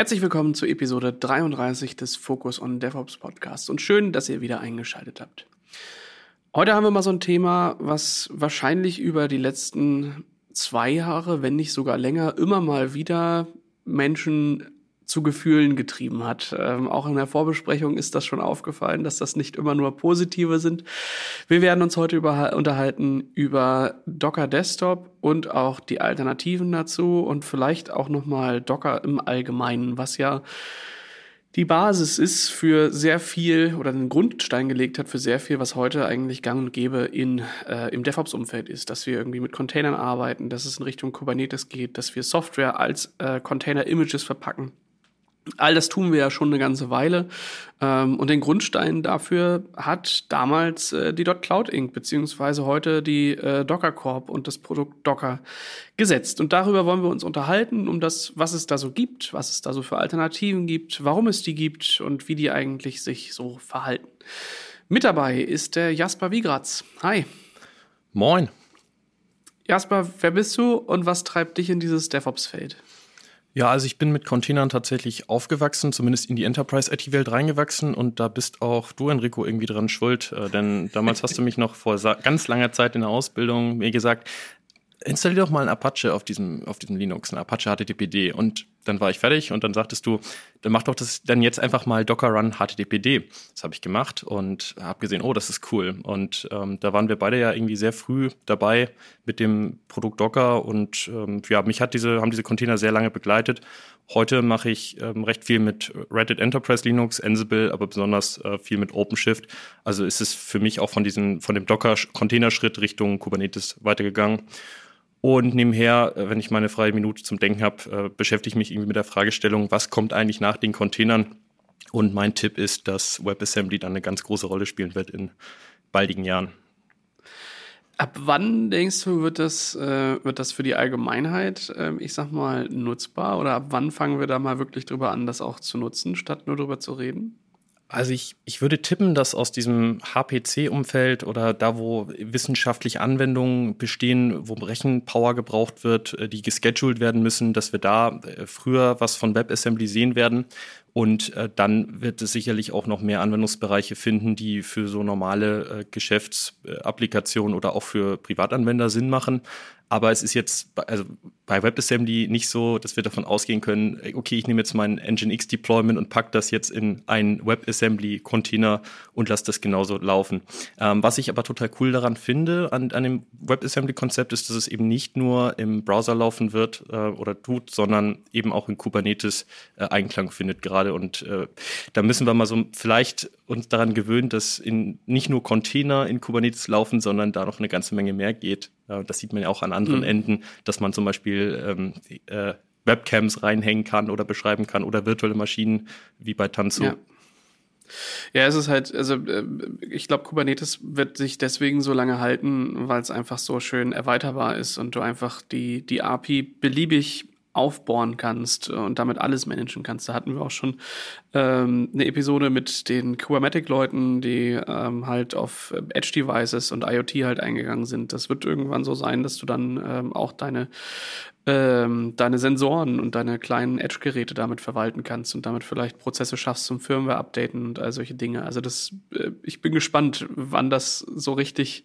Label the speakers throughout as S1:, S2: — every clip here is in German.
S1: Herzlich willkommen zu Episode 33 des Focus on DevOps Podcasts und schön, dass ihr wieder eingeschaltet habt. Heute haben wir mal so ein Thema, was wahrscheinlich über die letzten zwei Jahre, wenn nicht sogar länger, immer mal wieder Menschen zu Gefühlen getrieben hat. Ähm, auch in der Vorbesprechung ist das schon aufgefallen, dass das nicht immer nur positive sind. Wir werden uns heute über, unterhalten über Docker Desktop und auch die Alternativen dazu und vielleicht auch nochmal Docker im Allgemeinen, was ja die Basis ist für sehr viel oder den Grundstein gelegt hat für sehr viel, was heute eigentlich gang und gäbe in, äh, im DevOps-Umfeld ist, dass wir irgendwie mit Containern arbeiten, dass es in Richtung Kubernetes geht, dass wir Software als äh, Container-Images verpacken All das tun wir ja schon eine ganze Weile. Ähm, und den Grundstein dafür hat damals äh, die Cloud Inc. beziehungsweise heute die äh, Docker Corp und das Produkt Docker gesetzt. Und darüber wollen wir uns unterhalten, um das, was es da so gibt, was es da so für Alternativen gibt, warum es die gibt und wie die eigentlich sich so verhalten. Mit dabei ist der Jasper Wiegratz. Hi.
S2: Moin.
S1: Jasper, wer bist du und was treibt dich in dieses DevOps-Feld?
S2: Ja, also ich bin mit Containern tatsächlich aufgewachsen, zumindest in die Enterprise-IT-Welt reingewachsen und da bist auch du, Enrico, irgendwie dran schuld, äh, denn damals hast du mich noch vor ganz langer Zeit in der Ausbildung mir gesagt, installier doch mal ein Apache auf diesem, auf diesem Linux, ein Apache HTTPD. Und dann war ich fertig und dann sagtest du, dann mach doch das dann jetzt einfach mal Docker Run HTTPD. Das habe ich gemacht und habe gesehen, oh, das ist cool. Und ähm, da waren wir beide ja irgendwie sehr früh dabei mit dem Produkt Docker und ähm, ja, mich hat diese, haben diese Container sehr lange begleitet. Heute mache ich ähm, recht viel mit Reddit Enterprise Linux, Ansible, aber besonders äh, viel mit OpenShift. Also ist es für mich auch von diesem, von dem Docker-Containerschritt Richtung Kubernetes weitergegangen. Und nebenher, äh, wenn ich meine freie Minute zum Denken habe, äh, beschäftige ich mich irgendwie mit der Fragestellung, was kommt eigentlich nach den Containern? Und mein Tipp ist, dass WebAssembly dann eine ganz große Rolle spielen wird in baldigen Jahren.
S1: Ab wann denkst du, wird das, äh, wird das für die Allgemeinheit, äh, ich sag mal, nutzbar? Oder ab wann fangen wir da mal wirklich drüber an, das auch zu nutzen, statt nur drüber zu reden?
S2: Also ich, ich würde tippen, dass aus diesem HPC-Umfeld oder da, wo wissenschaftliche Anwendungen bestehen, wo Rechenpower gebraucht wird, äh, die gescheduled werden müssen, dass wir da äh, früher was von WebAssembly sehen werden. Und äh, dann wird es sicherlich auch noch mehr Anwendungsbereiche finden, die für so normale Geschäftsapplikationen oder auch für Privatanwender Sinn machen. Aber es ist jetzt also bei WebAssembly nicht so, dass wir davon ausgehen können, okay, ich nehme jetzt mein Nginx Deployment und packe das jetzt in einen WebAssembly Container und lasse das genauso laufen. Ähm, was ich aber total cool daran finde an, an dem WebAssembly Konzept ist, dass es eben nicht nur im Browser laufen wird äh, oder tut, sondern eben auch in Kubernetes äh, Einklang findet gerade. Und äh, da müssen wir mal so vielleicht uns daran gewöhnen, dass in, nicht nur Container in Kubernetes laufen, sondern da noch eine ganze Menge mehr geht. Das sieht man ja auch an anderen mhm. Enden, dass man zum Beispiel ähm, äh, Webcams reinhängen kann oder beschreiben kann oder virtuelle Maschinen wie bei Tanzu.
S1: Ja. Ja, es ist halt, also äh, ich glaube, Kubernetes wird sich deswegen so lange halten, weil es einfach so schön erweiterbar ist und du einfach die, die API beliebig aufbohren kannst und damit alles managen kannst. Da hatten wir auch schon ähm, eine Episode mit den Kubernetes-Leuten, die ähm, halt auf Edge-Devices und IoT halt eingegangen sind. Das wird irgendwann so sein, dass du dann ähm, auch deine ähm, deine Sensoren und deine kleinen Edge-Geräte damit verwalten kannst und damit vielleicht Prozesse schaffst zum Firmware-Updaten und all solche Dinge. Also das, äh, ich bin gespannt, wann das so richtig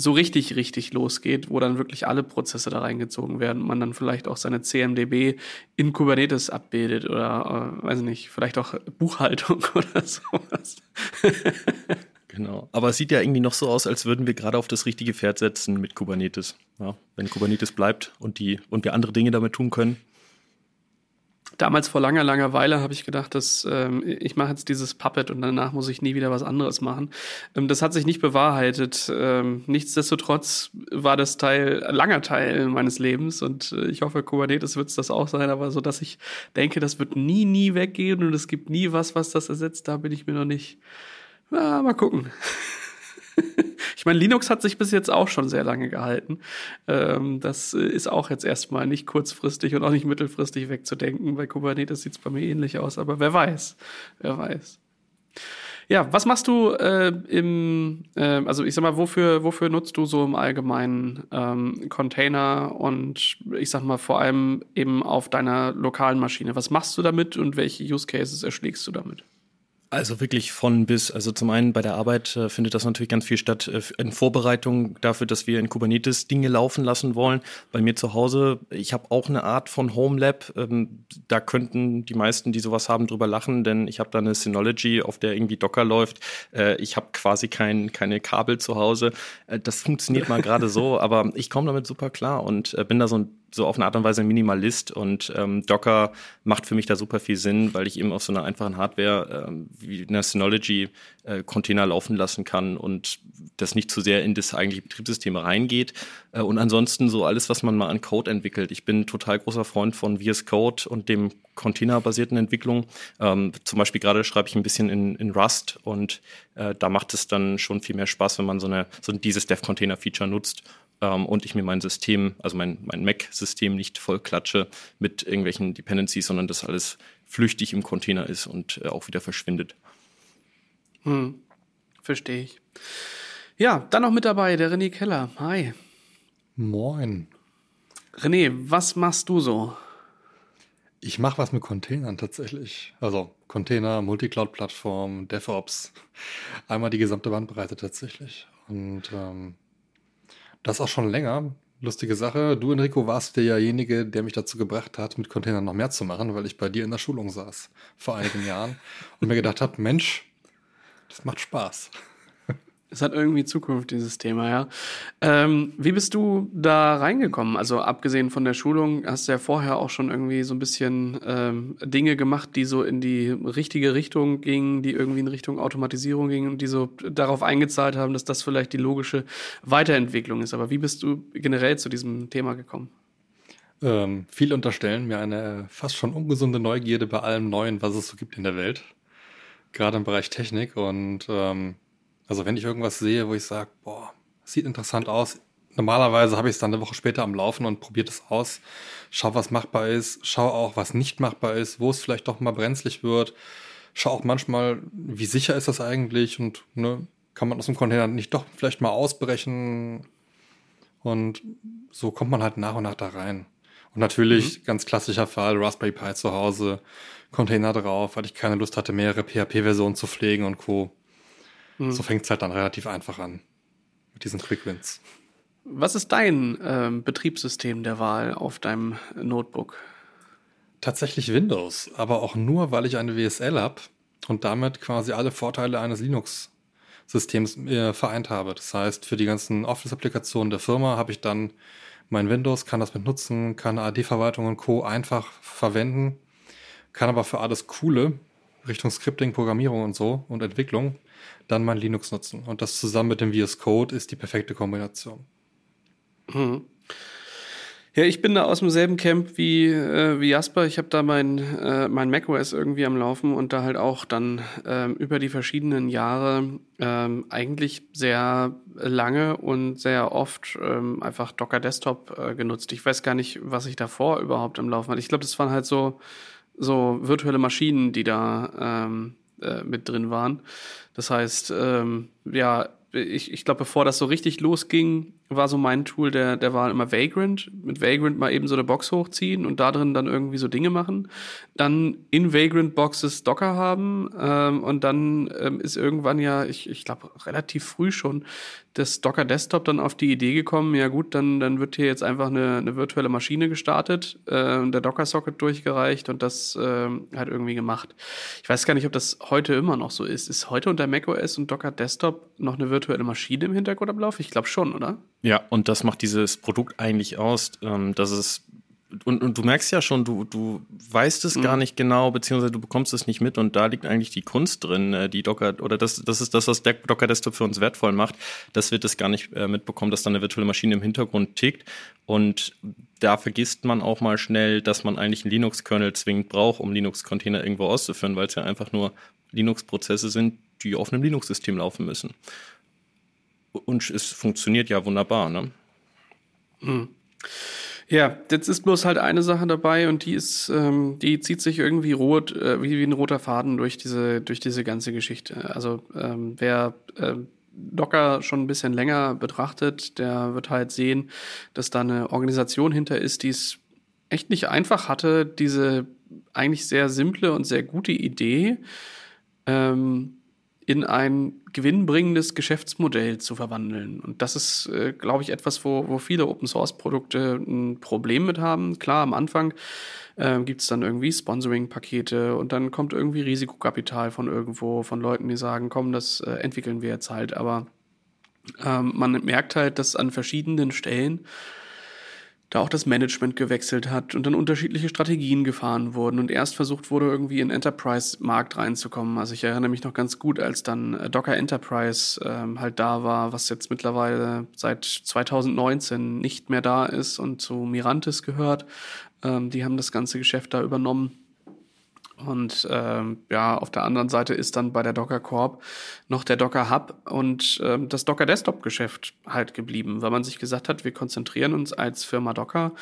S1: so richtig, richtig losgeht, wo dann wirklich alle Prozesse da reingezogen werden, man dann vielleicht auch seine CMDB in Kubernetes abbildet oder, äh, weiß nicht, vielleicht auch Buchhaltung oder sowas.
S2: genau. Aber es sieht ja irgendwie noch so aus, als würden wir gerade auf das richtige Pferd setzen mit Kubernetes. Ja, wenn Kubernetes bleibt und die, und wir andere Dinge damit tun können,
S1: damals vor langer, langer Weile habe ich gedacht, dass ähm, ich mache jetzt dieses Puppet und danach muss ich nie wieder was anderes machen. Ähm, das hat sich nicht bewahrheitet. Ähm, nichtsdestotrotz war das Teil, langer Teil meines Lebens und äh, ich hoffe, Kubernetes wird es das auch sein, aber so, dass ich denke, das wird nie, nie weggehen und es gibt nie was, was das ersetzt, da bin ich mir noch nicht. Na, mal gucken. ich meine, Linux hat sich bis jetzt auch schon sehr lange gehalten. Ähm, das ist auch jetzt erstmal nicht kurzfristig und auch nicht mittelfristig wegzudenken. Bei Kubernetes sieht es bei mir ähnlich aus, aber wer weiß, wer weiß. Ja, was machst du äh, im, äh, also ich sag mal, wofür, wofür nutzt du so im Allgemeinen ähm, Container und ich sag mal vor allem eben auf deiner lokalen Maschine? Was machst du damit und welche Use Cases erschlägst du damit?
S2: Also wirklich von bis. Also zum einen bei der Arbeit äh, findet das natürlich ganz viel statt äh, in Vorbereitung dafür, dass wir in Kubernetes Dinge laufen lassen wollen. Bei mir zu Hause, ich habe auch eine Art von Home Lab. Ähm, da könnten die meisten, die sowas haben, drüber lachen, denn ich habe da eine Synology, auf der irgendwie Docker läuft. Äh, ich habe quasi kein, keine Kabel zu Hause. Äh, das funktioniert mal gerade so, aber ich komme damit super klar und äh, bin da so ein so auf eine Art und Weise Minimalist und ähm, Docker macht für mich da super viel Sinn, weil ich eben auf so einer einfachen Hardware ähm, wie einer Synology äh, Container laufen lassen kann und das nicht zu sehr in das eigentliche Betriebssystem reingeht. Äh, und ansonsten so alles, was man mal an Code entwickelt. Ich bin total großer Freund von VS Code und dem containerbasierten Entwicklung. Ähm, zum Beispiel gerade schreibe ich ein bisschen in, in Rust und äh, da macht es dann schon viel mehr Spaß, wenn man so, eine, so dieses Dev-Container-Feature nutzt ähm, und ich mir mein System, also mein, mein Mac-System nicht voll klatsche mit irgendwelchen Dependencies, sondern das alles flüchtig im Container ist und äh, auch wieder verschwindet.
S1: Hm, verstehe ich. Ja, dann noch mit dabei der René Keller. Hi.
S3: Moin.
S1: René, was machst du so?
S3: Ich mache was mit Containern tatsächlich. Also Container, Multicloud-Plattform, DevOps. Einmal die gesamte Bandbreite tatsächlich. Und ähm, das auch schon länger. Lustige Sache. Du, Enrico, warst derjenige, der mich dazu gebracht hat, mit Containern noch mehr zu machen, weil ich bei dir in der Schulung saß vor einigen Jahren und mir gedacht habe, Mensch, das macht Spaß.
S1: Es hat irgendwie Zukunft, dieses Thema, ja. Ähm, wie bist du da reingekommen? Also abgesehen von der Schulung, hast du ja vorher auch schon irgendwie so ein bisschen ähm, Dinge gemacht, die so in die richtige Richtung gingen, die irgendwie in Richtung Automatisierung gingen und die so darauf eingezahlt haben, dass das vielleicht die logische Weiterentwicklung ist. Aber wie bist du generell zu diesem Thema gekommen?
S3: Ähm, viel unterstellen mir eine fast schon ungesunde Neugierde bei allem Neuen, was es so gibt in der Welt. Gerade im Bereich Technik und ähm, also wenn ich irgendwas sehe, wo ich sage, boah, sieht interessant aus, normalerweise habe ich es dann eine Woche später am Laufen und probiert es aus, schau, was machbar ist, schau auch, was nicht machbar ist, wo es vielleicht doch mal brenzlig wird, schau auch manchmal, wie sicher ist das eigentlich und ne, kann man aus dem Container nicht doch vielleicht mal ausbrechen und so kommt man halt nach und nach da rein. Und natürlich, mhm. ganz klassischer Fall, Raspberry Pi zu Hause, Container drauf, weil ich keine Lust hatte, mehrere PHP-Versionen zu pflegen und Co. Mhm. So fängt es halt dann relativ einfach an mit diesen Quick Wins.
S1: Was ist dein ähm, Betriebssystem der Wahl auf deinem Notebook?
S3: Tatsächlich Windows, aber auch nur, weil ich eine WSL habe und damit quasi alle Vorteile eines Linux-Systems äh, vereint habe. Das heißt, für die ganzen Office-Applikationen der Firma habe ich dann mein Windows, kann das mit nutzen, kann AD-Verwaltung und Co. einfach verwenden, kann aber für alles Coole Richtung Scripting, Programmierung und so und Entwicklung dann mein Linux nutzen. Und das zusammen mit dem VS Code ist die perfekte Kombination.
S1: Hm. Ja, ich bin da aus demselben Camp wie, äh, wie Jasper. Ich habe da mein, äh, mein macOS irgendwie am Laufen und da halt auch dann ähm, über die verschiedenen Jahre ähm, eigentlich sehr lange und sehr oft ähm, einfach Docker Desktop äh, genutzt. Ich weiß gar nicht, was ich davor überhaupt am Laufen hatte. Ich glaube, das waren halt so, so virtuelle Maschinen, die da ähm, äh, mit drin waren. Das heißt, ähm, ja, ich, ich glaube, bevor das so richtig losging, war so mein Tool der, der war immer Vagrant. Mit Vagrant mal eben so eine Box hochziehen und da drin dann irgendwie so Dinge machen. Dann in Vagrant Boxes Docker haben ähm, und dann ähm, ist irgendwann ja, ich, ich glaube, relativ früh schon das Docker Desktop dann auf die Idee gekommen, ja gut, dann, dann wird hier jetzt einfach eine, eine virtuelle Maschine gestartet, äh, der Docker Socket durchgereicht und das äh, halt irgendwie gemacht. Ich weiß gar nicht, ob das heute immer noch so ist. Ist heute unter macOS und Docker Desktop noch eine virtuelle Maschine im Hintergrund am? Ich glaube schon, oder?
S2: Ja, und das macht dieses Produkt eigentlich aus, ähm, dass es und, und du merkst ja schon, du, du weißt es mhm. gar nicht genau, beziehungsweise du bekommst es nicht mit und da liegt eigentlich die Kunst drin, äh, die Docker, oder das, das ist das, was der Docker Desktop für uns wertvoll macht, dass wir das gar nicht äh, mitbekommen, dass da eine virtuelle Maschine im Hintergrund tickt und da vergisst man auch mal schnell, dass man eigentlich einen Linux-Kernel zwingend braucht, um Linux-Container irgendwo auszuführen, weil es ja einfach nur Linux-Prozesse sind, die auf einem Linux-System laufen müssen. Und es funktioniert ja wunderbar, ne?
S1: Mhm. Ja, jetzt ist bloß halt eine Sache dabei und die ist, ähm, die zieht sich irgendwie rot, äh, wie, wie ein roter Faden durch diese, durch diese ganze Geschichte. Also ähm, wer äh, Docker schon ein bisschen länger betrachtet, der wird halt sehen, dass da eine Organisation hinter ist, die es echt nicht einfach hatte, diese eigentlich sehr simple und sehr gute Idee ähm, in ein gewinnbringendes Geschäftsmodell zu verwandeln. Und das ist, äh, glaube ich, etwas, wo, wo viele Open-Source-Produkte ein Problem mit haben. Klar, am Anfang äh, gibt es dann irgendwie Sponsoring-Pakete und dann kommt irgendwie Risikokapital von irgendwo, von Leuten, die sagen, komm, das äh, entwickeln wir jetzt halt. Aber ähm, man merkt halt, dass an verschiedenen Stellen da auch das Management gewechselt hat und dann unterschiedliche Strategien gefahren wurden und erst versucht wurde, irgendwie in Enterprise-Markt reinzukommen. Also ich erinnere mich noch ganz gut, als dann äh, Docker Enterprise ähm, halt da war, was jetzt mittlerweile seit 2019 nicht mehr da ist und zu Mirantis gehört. Ähm, die haben das ganze Geschäft da übernommen. Und ähm, ja, auf der anderen Seite ist dann bei der Docker Corp noch der Docker Hub und ähm, das Docker Desktop Geschäft halt geblieben, weil man sich gesagt hat, wir konzentrieren uns als Firma Docker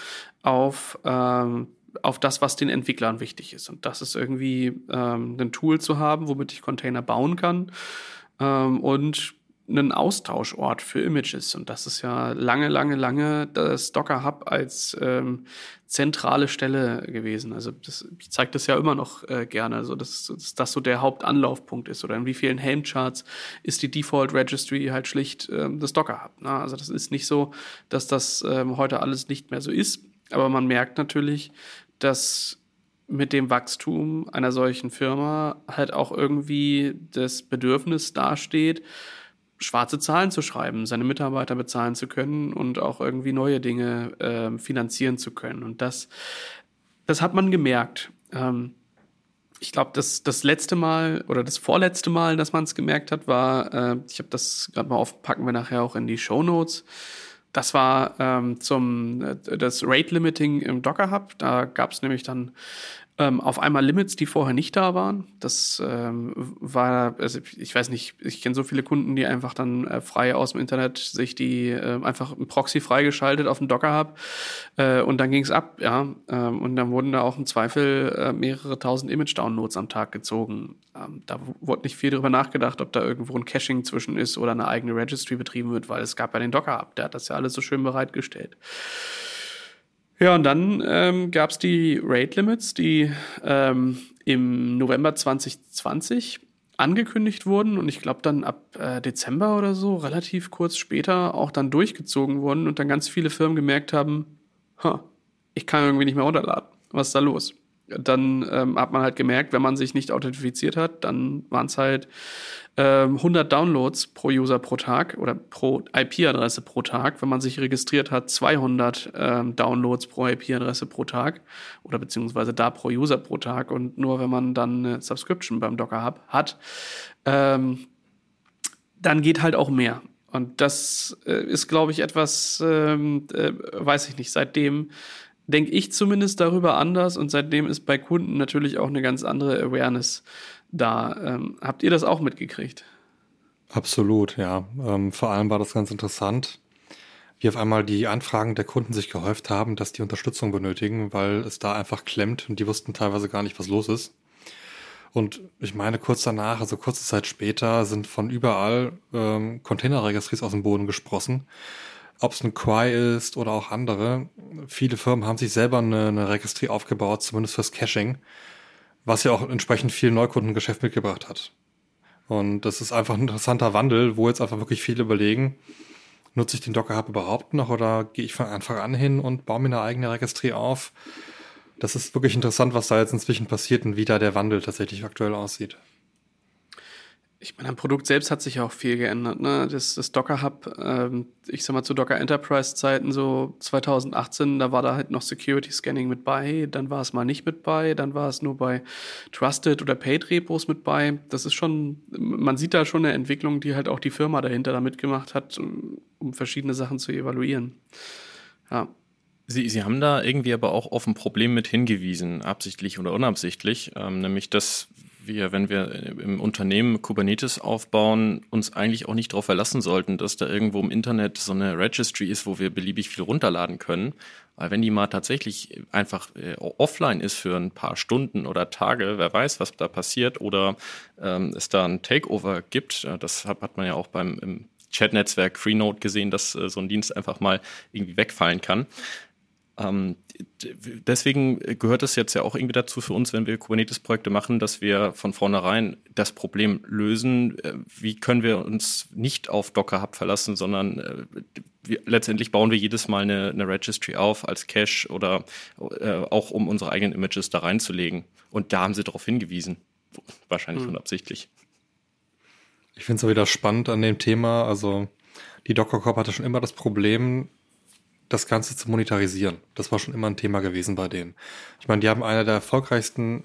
S1: auf ähm, auf das, was den Entwicklern wichtig ist. Und das ist irgendwie ähm, ein Tool zu haben, womit ich Container bauen kann ähm, und einen Austauschort für Images. Und das ist ja lange, lange, lange das Docker Hub als ähm, zentrale Stelle gewesen. Also das, ich zeige das ja immer noch äh, gerne, also dass, dass das so der Hauptanlaufpunkt ist. Oder in wie vielen Helm-Charts ist die Default Registry halt schlicht ähm, das Docker Hub. Ne? Also das ist nicht so, dass das ähm, heute alles nicht mehr so ist. Aber man merkt natürlich, dass mit dem Wachstum einer solchen Firma halt auch irgendwie das Bedürfnis dasteht, schwarze Zahlen zu schreiben, seine Mitarbeiter bezahlen zu können und auch irgendwie neue Dinge äh, finanzieren zu können. Und das, das hat man gemerkt. Ähm, ich glaube, das, das letzte Mal oder das vorletzte Mal, dass man es gemerkt hat, war, äh, ich habe das gerade mal auf, packen wir nachher auch in die Show Notes. Das war ähm, zum äh, das Rate Limiting im Docker Hub. Da gab es nämlich dann ähm, auf einmal Limits, die vorher nicht da waren. Das ähm, war, also ich weiß nicht, ich kenne so viele Kunden, die einfach dann äh, frei aus dem Internet sich die äh, einfach ein Proxy freigeschaltet auf dem Docker Hub äh, und dann ging's ab, ja. Ähm, und dann wurden da auch im Zweifel äh, mehrere tausend Image-Downloads am Tag gezogen. Ähm, da wurde nicht viel drüber nachgedacht, ob da irgendwo ein Caching zwischen ist oder eine eigene Registry betrieben wird, weil es gab ja den Docker Hub, der hat das ja alles so schön bereitgestellt. Ja, und dann ähm, gab es die Rate Limits, die ähm, im November 2020 angekündigt wurden und ich glaube dann ab äh, Dezember oder so, relativ kurz später, auch dann durchgezogen wurden und dann ganz viele Firmen gemerkt haben, ha, ich kann irgendwie nicht mehr runterladen. Was ist da los? Dann ähm, hat man halt gemerkt, wenn man sich nicht authentifiziert hat, dann waren es halt 100 ähm, Downloads pro User pro Tag oder pro IP-Adresse pro Tag. Wenn man sich registriert hat, 200 ähm, Downloads pro IP-Adresse pro Tag oder beziehungsweise da pro User pro Tag. Und nur wenn man dann eine Subscription beim Docker Hub hat, ähm, dann geht halt auch mehr. Und das äh, ist, glaube ich, etwas, ähm, äh, weiß ich nicht, seitdem denke ich zumindest darüber anders und seitdem ist bei Kunden natürlich auch eine ganz andere Awareness da. Ähm, habt ihr das auch mitgekriegt?
S3: Absolut, ja. Ähm, vor allem war das ganz interessant, wie auf einmal die Anfragen der Kunden sich gehäuft haben, dass die Unterstützung benötigen, weil es da einfach klemmt und die wussten teilweise gar nicht, was los ist. Und ich meine, kurz danach, also kurze Zeit später, sind von überall ähm, Containerregistries aus dem Boden gesprossen. Ob es ein Quai ist oder auch andere. Viele Firmen haben sich selber eine, eine Registrie aufgebaut, zumindest fürs Caching was ja auch entsprechend viel Neukundengeschäft mitgebracht hat. Und das ist einfach ein interessanter Wandel, wo jetzt einfach wirklich viele überlegen, nutze ich den Docker Hub überhaupt noch oder gehe ich von Anfang an hin und baue mir eine eigene Registrie auf? Das ist wirklich interessant, was da jetzt inzwischen passiert und wie da der Wandel tatsächlich aktuell aussieht
S1: ich meine, am Produkt selbst hat sich ja auch viel geändert. Ne? Das, das Docker Hub, ähm, ich sag mal zu Docker Enterprise Zeiten so 2018, da war da halt noch Security Scanning mit bei, dann war es mal nicht mit bei, dann war es nur bei Trusted oder Paid Repos mit bei. Das ist schon, man sieht da schon eine Entwicklung, die halt auch die Firma dahinter da mitgemacht hat, um, um verschiedene Sachen zu evaluieren. Ja.
S2: Sie, Sie haben da irgendwie aber auch auf ein Problem mit hingewiesen, absichtlich oder unabsichtlich, ähm, nämlich dass wir, wenn wir im Unternehmen Kubernetes aufbauen, uns eigentlich auch nicht darauf verlassen sollten, dass da irgendwo im Internet so eine Registry ist, wo wir beliebig viel runterladen können. Weil wenn die mal tatsächlich einfach äh, offline ist für ein paar Stunden oder Tage, wer weiß, was da passiert, oder ähm, es da ein Takeover gibt, äh, das hat, hat man ja auch beim Chat-Netzwerk Freenode gesehen, dass äh, so ein Dienst einfach mal irgendwie wegfallen kann. Ähm, deswegen gehört es jetzt ja auch irgendwie dazu für uns, wenn wir Kubernetes-Projekte machen, dass wir von vornherein das Problem lösen. Äh, wie können wir uns nicht auf Docker Hub verlassen, sondern äh, wir, letztendlich bauen wir jedes Mal eine, eine Registry auf als Cache oder äh, auch um unsere eigenen Images da reinzulegen. Und da haben sie darauf hingewiesen. Wahrscheinlich hm. unabsichtlich.
S3: Ich finde es auch wieder spannend an dem Thema. Also die Docker Corp hatte schon immer das Problem, das Ganze zu monetarisieren. Das war schon immer ein Thema gewesen bei denen. Ich meine, die haben eine der erfolgreichsten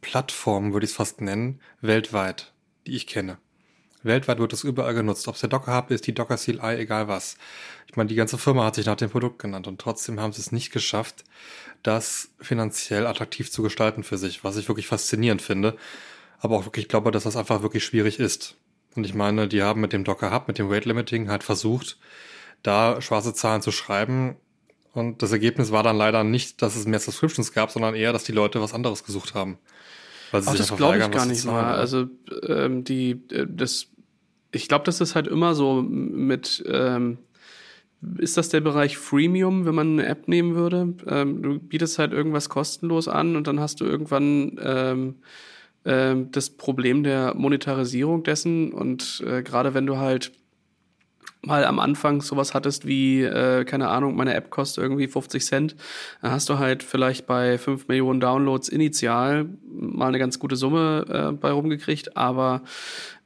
S3: Plattformen, würde ich es fast nennen, weltweit, die ich kenne. Weltweit wird es überall genutzt. Ob es der Docker Hub ist, die Docker CLI, egal was. Ich meine, die ganze Firma hat sich nach dem Produkt genannt und trotzdem haben sie es nicht geschafft, das finanziell attraktiv zu gestalten für sich, was ich wirklich faszinierend finde. Aber auch wirklich glaube, dass das einfach wirklich schwierig ist. Und ich meine, die haben mit dem Docker Hub, mit dem Rate Limiting halt versucht, da schwarze Zahlen zu schreiben. Und das Ergebnis war dann leider nicht, dass es mehr Subscriptions gab, sondern eher, dass die Leute was anderes gesucht haben.
S1: Weil sie Ach, sich das glaube ich gar nicht mal. Also ähm, die, äh, das, ich glaube, das ist halt immer so mit, ähm, ist das der Bereich Freemium, wenn man eine App nehmen würde? Ähm, du bietest halt irgendwas kostenlos an und dann hast du irgendwann ähm, ähm, das Problem der Monetarisierung dessen und äh, gerade wenn du halt mal am Anfang sowas hattest wie, äh, keine Ahnung, meine App kostet irgendwie 50 Cent, dann hast du halt vielleicht bei 5 Millionen Downloads initial mal eine ganz gute Summe äh, bei rumgekriegt, aber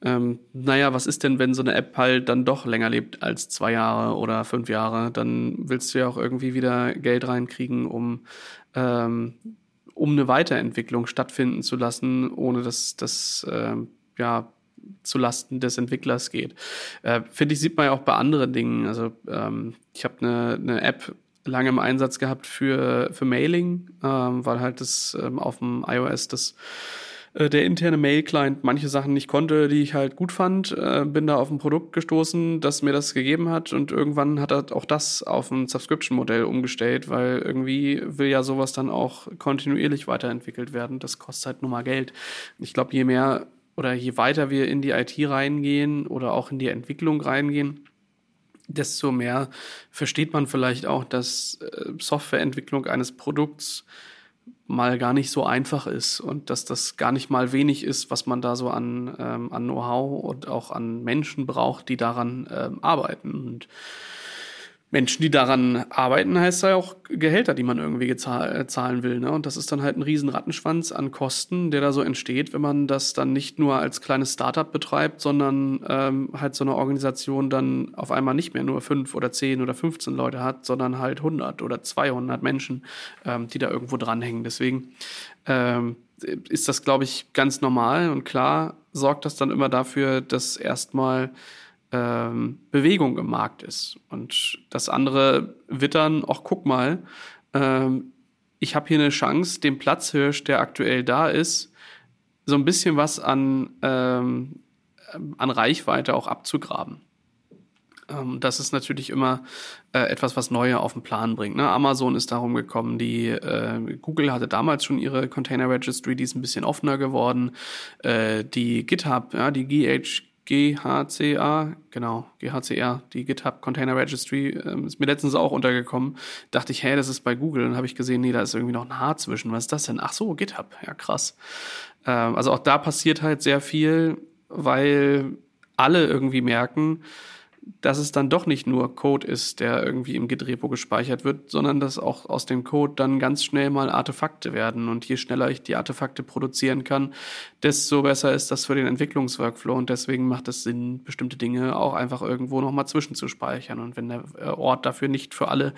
S1: ähm, naja, was ist denn, wenn so eine App halt dann doch länger lebt als zwei Jahre oder fünf Jahre? Dann willst du ja auch irgendwie wieder Geld reinkriegen, um ähm, um eine Weiterentwicklung stattfinden zu lassen, ohne dass das äh, ja zu Lasten des Entwicklers geht. Äh, Finde ich, sieht man ja auch bei anderen Dingen. Also ähm, ich habe eine, eine App lange im Einsatz gehabt für, für Mailing, ähm, weil halt das ähm, auf dem iOS das äh, der interne Mail-Client manche Sachen nicht konnte, die ich halt gut fand. Äh, bin da auf ein Produkt gestoßen, das mir das gegeben hat und irgendwann hat er auch das auf ein Subscription-Modell umgestellt, weil irgendwie will ja sowas dann auch kontinuierlich weiterentwickelt werden. Das kostet halt nur mal Geld. Ich glaube, je mehr oder je weiter wir in die IT reingehen oder auch in die Entwicklung reingehen, desto mehr versteht man vielleicht auch, dass äh, Softwareentwicklung eines Produkts mal gar nicht so einfach ist und dass das gar nicht mal wenig ist, was man da so an, ähm, an Know-how und auch an Menschen braucht, die daran ähm, arbeiten. Und Menschen, die daran arbeiten, heißt ja auch Gehälter, die man irgendwie äh, zahlen will. Ne? Und das ist dann halt ein riesen Rattenschwanz an Kosten, der da so entsteht, wenn man das dann nicht nur als kleines Startup betreibt, sondern ähm, halt so eine Organisation dann auf einmal nicht mehr nur fünf oder zehn oder 15 Leute hat, sondern halt 100 oder 200 Menschen, ähm, die da irgendwo dranhängen. Deswegen ähm, ist das, glaube ich, ganz normal und klar sorgt das dann immer dafür, dass erstmal ähm, Bewegung im Markt ist. Und das andere wittern, ach guck mal, ähm, ich habe hier eine Chance, dem Platzhirsch, der aktuell da ist, so ein bisschen was an, ähm, an Reichweite auch abzugraben. Das ist natürlich immer äh, etwas, was Neue auf den Plan bringt. Ne? Amazon ist darum gekommen, die äh, Google hatte damals schon ihre Container Registry, die ist ein bisschen offener geworden. Äh, die GitHub, die GH GHCA, genau, GHCR, die GitHub Container Registry, ähm, ist mir letztens auch untergekommen. Dachte ich, hey, das ist bei Google. Dann habe ich gesehen, nee, da ist irgendwie noch ein H zwischen. Was ist das denn? Ach so, GitHub. Ja, krass. Ähm, also auch da passiert halt sehr viel, weil alle irgendwie merken, dass es dann doch nicht nur Code ist, der irgendwie im Git-Repo gespeichert wird, sondern dass auch aus dem Code dann ganz schnell mal Artefakte werden. Und je schneller ich die Artefakte produzieren kann, desto besser ist das für den Entwicklungsworkflow. Und deswegen macht es Sinn, bestimmte Dinge auch einfach irgendwo nochmal zwischenzuspeichern. Und wenn der äh, Ort dafür nicht für alle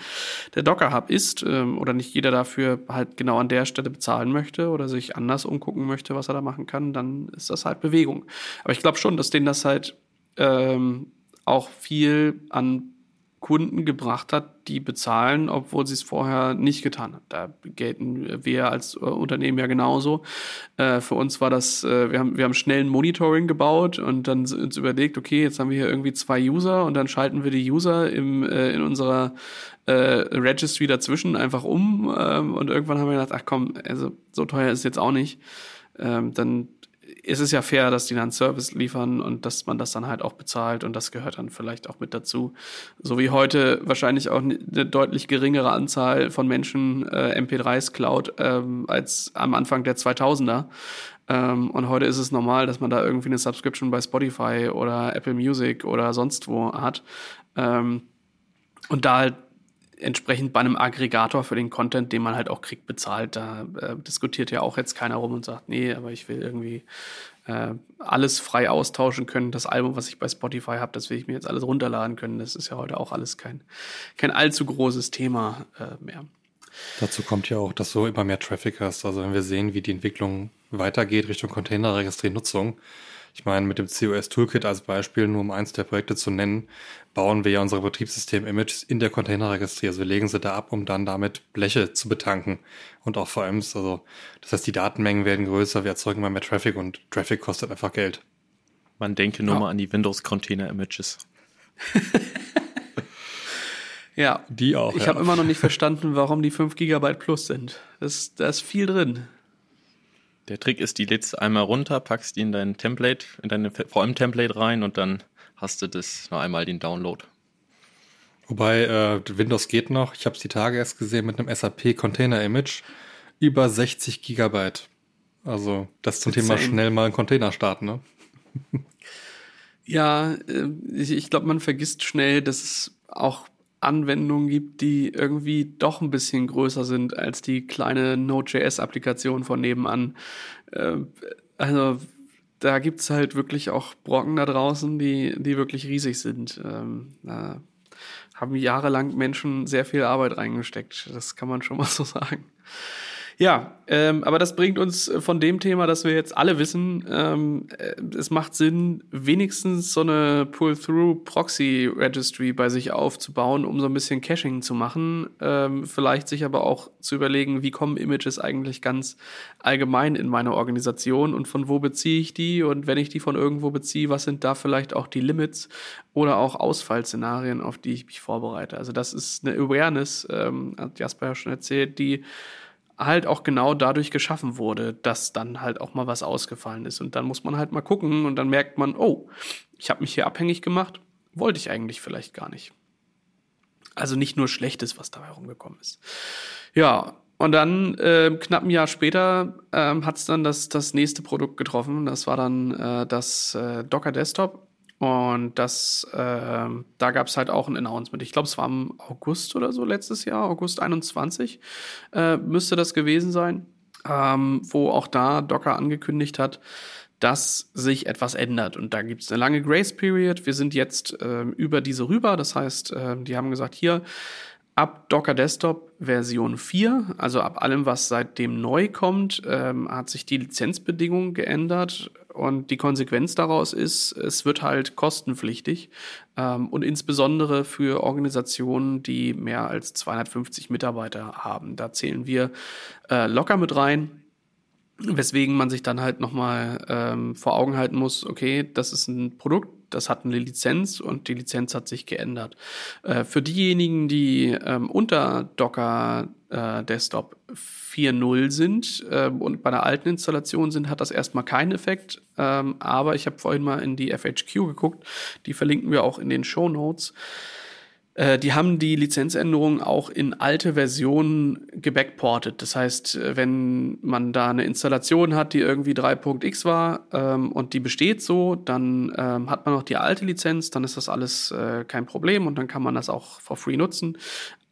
S1: der Docker-Hub ist ähm, oder nicht jeder dafür halt genau an der Stelle bezahlen möchte oder sich anders umgucken möchte, was er da machen kann, dann ist das halt Bewegung. Aber ich glaube schon, dass denen das halt ähm, auch viel an Kunden gebracht hat, die bezahlen, obwohl sie es vorher nicht getan hat. Da gelten wir als äh, Unternehmen ja genauso. Äh, für uns war das, äh, wir haben, wir haben schnell ein Monitoring gebaut und dann uns überlegt, okay, jetzt haben wir hier irgendwie zwei User und dann schalten wir die User im, äh, in unserer äh, Registry dazwischen einfach um ähm, und irgendwann haben wir gedacht, ach komm, also so teuer ist es jetzt auch nicht. Ähm, dann ist es ja fair, dass die dann Service liefern und dass man das dann halt auch bezahlt und das gehört dann vielleicht auch mit dazu. So wie heute wahrscheinlich auch eine deutlich geringere Anzahl von Menschen äh, MP3s klaut ähm, als am Anfang der 2000er. Ähm, und heute ist es normal, dass man da irgendwie eine Subscription bei Spotify oder Apple Music oder sonst wo hat. Ähm, und da halt entsprechend bei einem Aggregator für den Content, den man halt auch kriegt, bezahlt. Da äh, diskutiert ja auch jetzt keiner rum und sagt, nee, aber ich will irgendwie äh, alles frei austauschen können. Das Album, was ich bei Spotify habe, das will ich mir jetzt alles runterladen können. Das ist ja heute auch alles kein, kein allzu großes Thema äh, mehr.
S3: Dazu kommt ja auch, dass du immer mehr Traffic hast. Also wenn wir sehen, wie die Entwicklung weitergeht Richtung Containerregistry-Nutzung, ich meine, mit dem COS Toolkit als Beispiel, nur um eins der Projekte zu nennen, bauen wir ja unsere Betriebssystem-Images in der Containerregistrie. Also wir legen sie da ab, um dann damit Bleche zu betanken und auch VMs. Also das heißt, die Datenmengen werden größer, wir erzeugen immer mehr Traffic und Traffic kostet einfach Geld.
S2: Man denke nur ja. mal an die Windows-Container-Images.
S1: ja, die auch. Ich ja. habe immer noch nicht verstanden, warum die 5 GB plus sind. Da ist viel drin.
S2: Der Trick ist, die lädst einmal runter, packst die in dein Template, in deine VM-Template rein und dann hast du das noch einmal den Download.
S3: Wobei äh, Windows geht noch. Ich habe es die Tage erst gesehen mit einem SAP Container Image über 60 Gigabyte. Also das zum Thema schnell mal einen Container starten. Ne?
S1: ja, äh, ich, ich glaube, man vergisst schnell, dass es auch Anwendungen gibt, die irgendwie doch ein bisschen größer sind als die kleine Node.js-Applikation von nebenan. Äh, also da gibt's halt wirklich auch Brocken da draußen, die, die wirklich riesig sind. Ähm, da haben jahrelang Menschen sehr viel Arbeit reingesteckt. Das kann man schon mal so sagen. Ja, ähm, aber das bringt uns von dem Thema, dass wir jetzt alle wissen, ähm, äh, es macht Sinn, wenigstens so eine Pull-Through-Proxy-Registry bei sich aufzubauen, um so ein bisschen Caching zu machen. Ähm, vielleicht sich aber auch zu überlegen, wie kommen Images eigentlich ganz allgemein in meine Organisation und von wo beziehe ich die und wenn ich die von irgendwo beziehe, was sind da vielleicht auch die Limits oder auch Ausfallszenarien, auf die ich mich vorbereite. Also das ist eine Awareness, ähm, hat Jasper ja schon erzählt, die halt auch genau dadurch geschaffen wurde, dass dann halt auch mal was ausgefallen ist. Und dann muss man halt mal gucken und dann merkt man, oh, ich habe mich hier abhängig gemacht, wollte ich eigentlich vielleicht gar nicht. Also nicht nur Schlechtes, was dabei rumgekommen ist. Ja, und dann äh, knapp ein Jahr später ähm, hat es dann das, das nächste Produkt getroffen. Das war dann äh, das äh, Docker Desktop. Und das, äh, da gab es halt auch ein Announcement. Ich glaube, es war im August oder so letztes Jahr, August 21 äh, müsste das gewesen sein, ähm, wo auch da Docker angekündigt hat, dass sich etwas ändert. Und da gibt es eine lange Grace Period. Wir sind jetzt äh, über diese rüber. Das heißt, äh, die haben gesagt, hier, ab Docker Desktop Version 4, also ab allem, was seitdem neu kommt, ähm, hat sich die Lizenzbedingung geändert und die Konsequenz daraus ist, es wird halt kostenpflichtig ähm, und insbesondere für Organisationen, die mehr als 250 Mitarbeiter haben. Da zählen wir äh, locker mit rein. Weswegen man sich dann halt nochmal ähm, vor Augen halten muss, okay, das ist ein Produkt, das hat eine Lizenz und die Lizenz hat sich geändert. Äh, für diejenigen, die ähm, unter Docker äh, Desktop 4.0 sind äh, und bei einer alten Installation sind, hat das erstmal keinen Effekt. Ähm, aber ich habe vorhin mal in die FHQ geguckt, die verlinken wir auch in den Show Notes. Äh, die haben die Lizenzänderungen auch in alte Versionen gebackportet. Das heißt, äh, wenn man da eine Installation hat, die irgendwie 3.x war ähm, und die besteht so, dann ähm, hat man noch die alte Lizenz, dann ist das alles äh, kein Problem und dann kann man das auch for free nutzen.